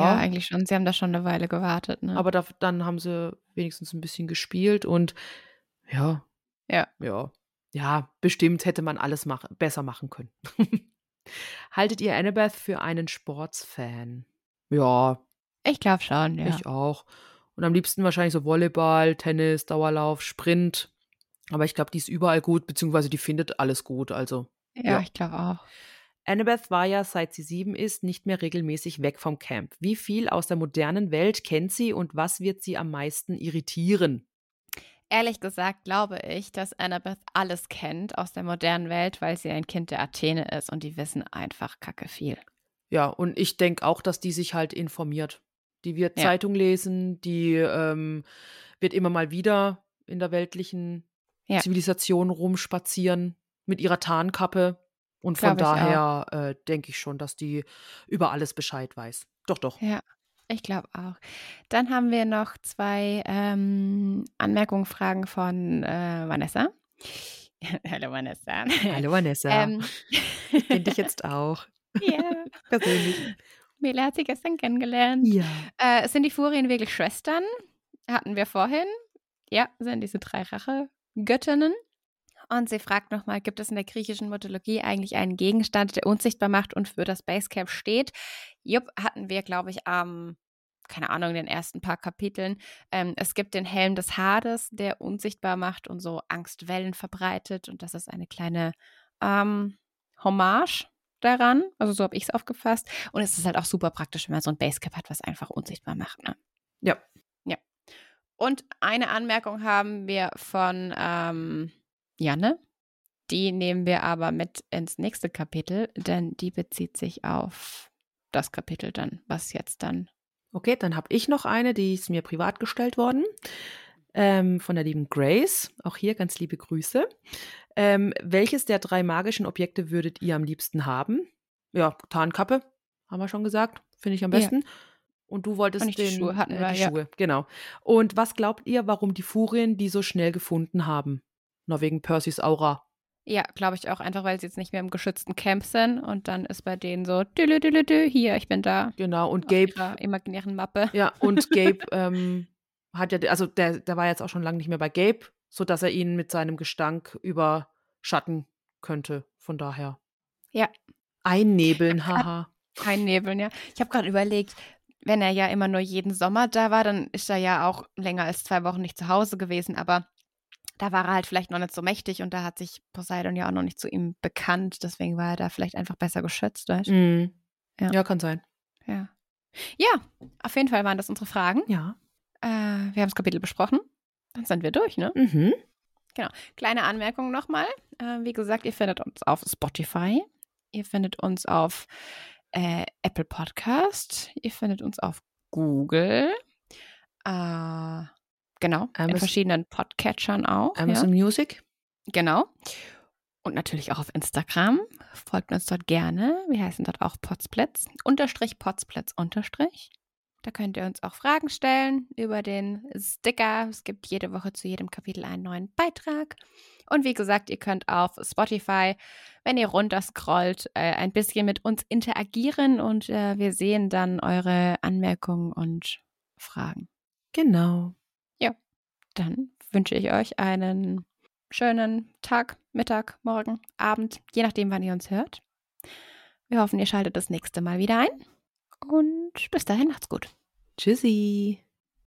ja. eigentlich schon. Sie haben da schon eine Weile gewartet, ne? aber da, dann haben sie wenigstens ein bisschen gespielt und ja, Ja. ja, ja, bestimmt hätte man alles mach besser machen können. Haltet ihr Annabeth für einen Sportsfan? Ja, Ich glaube schon, ja. ich auch. Und am liebsten wahrscheinlich so Volleyball, Tennis, Dauerlauf, Sprint. Aber ich glaube, die ist überall gut, beziehungsweise die findet alles gut. Also ja, ja. ich glaube auch. Annabeth war ja, seit sie sieben ist, nicht mehr regelmäßig weg vom Camp. Wie viel aus der modernen Welt kennt sie und was wird sie am meisten irritieren? Ehrlich gesagt glaube ich, dass Annabeth alles kennt aus der modernen Welt, weil sie ein Kind der Athene ist und die wissen einfach kacke viel. Ja, und ich denke auch, dass die sich halt informiert. Die wird Ja. Zeitung lesen, die ähm, wird immer mal wieder in der weltlichen Ja. Zivilisation rumspazieren mit ihrer Tarnkappe. Und von daher äh, denke ich schon, dass die über alles Bescheid weiß. Doch, doch. Ja, ich glaube auch. Dann haben wir noch zwei ähm, Anmerkungen, Fragen von äh, Vanessa. Hallo Vanessa. Hallo Vanessa. Ähm, ich jetzt auch. ja, Persönlich. Mela hat sie gestern kennengelernt. Ja. Äh, sind die Furien wirklich Schwestern? Hatten wir vorhin. Ja, sind diese drei Rachegöttinnen. Und sie fragt nochmal, gibt es in der griechischen Mythologie eigentlich einen Gegenstand, der unsichtbar macht und für das Basecamp steht? Jupp, hatten wir, glaube ich, am, keine Ahnung, in den ersten paar Kapiteln. Ähm, es gibt den Helm des Hades, der unsichtbar macht und so Angstwellen verbreitet. Und das ist eine kleine ähm, Hommage daran. Also so habe ich es aufgefasst. Und es ist halt auch super praktisch, wenn man so ein Basecap hat, was einfach unsichtbar macht. Ne? Ja. Ja. Und eine Anmerkung haben wir von ähm, Janne. Die nehmen wir aber mit ins nächste Kapitel, denn die bezieht sich auf das Kapitel dann, was jetzt dann. Okay, dann habe ich noch eine, die ist mir privat gestellt worden. Ähm, von der lieben Grace. Auch hier ganz liebe Grüße. Ähm, welches der drei magischen Objekte würdet ihr am liebsten haben? Ja, Tarnkappe, haben wir schon gesagt. Finde ich am Ja. besten. Und du wolltest Und nicht die den, Schuhe hatten äh, wir, die ja. Schuhe, genau. Und was glaubt ihr, warum die Furien die so schnell gefunden haben? Nur wegen Percys Aura. Ja, glaube ich auch einfach, weil sie jetzt nicht mehr im geschützten Camp sind und dann ist bei denen so, dü, dü, dü, hier, ich bin da. Genau. Und auf Gabe ihrer imaginären Mappe. Ja, und Gabe ähm, hat ja, also der, der war jetzt auch schon lange nicht mehr bei Gabe, sodass er ihn mit seinem Gestank überschatten könnte. Von daher. Ja. Einnebeln, haha. Einnebeln, ja. Ich habe gerade überlegt, wenn er ja immer nur jeden Sommer da war, dann ist er ja auch länger als zwei Wochen nicht zu Hause gewesen, aber da war er halt vielleicht noch nicht so mächtig und da hat sich Poseidon ja auch noch nicht zu ihm bekannt, deswegen war er da vielleicht einfach besser geschützt, weißt du? Mhm. Ja. Ja. kann sein. Ja. Ja, auf jeden Fall waren das unsere Fragen. Ja. Äh, wir haben das Kapitel besprochen. Dann sind wir durch, ne? Mhm. Kleine Anmerkung nochmal. Äh, wie gesagt, ihr findet uns auf Spotify. Ihr findet uns auf äh, Apple Podcast. Ihr findet uns auf Google. Äh, genau. in Amaz- verschiedenen Podcatchern auch. Amazon Music. Ja, genau. Und natürlich auch auf Instagram. Folgt uns dort gerne. Wir heißen dort auch Potsplitz. Unterstrich Potsplitz Unterstrich. Da könnt ihr uns auch Fragen stellen über den Sticker. Es gibt jede Woche zu jedem Kapitel einen neuen Beitrag. Und wie gesagt, ihr könnt auf Spotify, wenn ihr runterscrollt, äh, ein bisschen mit uns interagieren und äh, wir sehen dann eure Anmerkungen und Fragen. Genau. Dann wünsche ich euch einen schönen Tag, Mittag, Morgen, Abend, je nachdem, wann ihr uns hört. Wir hoffen, ihr schaltet das nächste Mal wieder ein. Und bis dahin macht's gut. Tschüssi.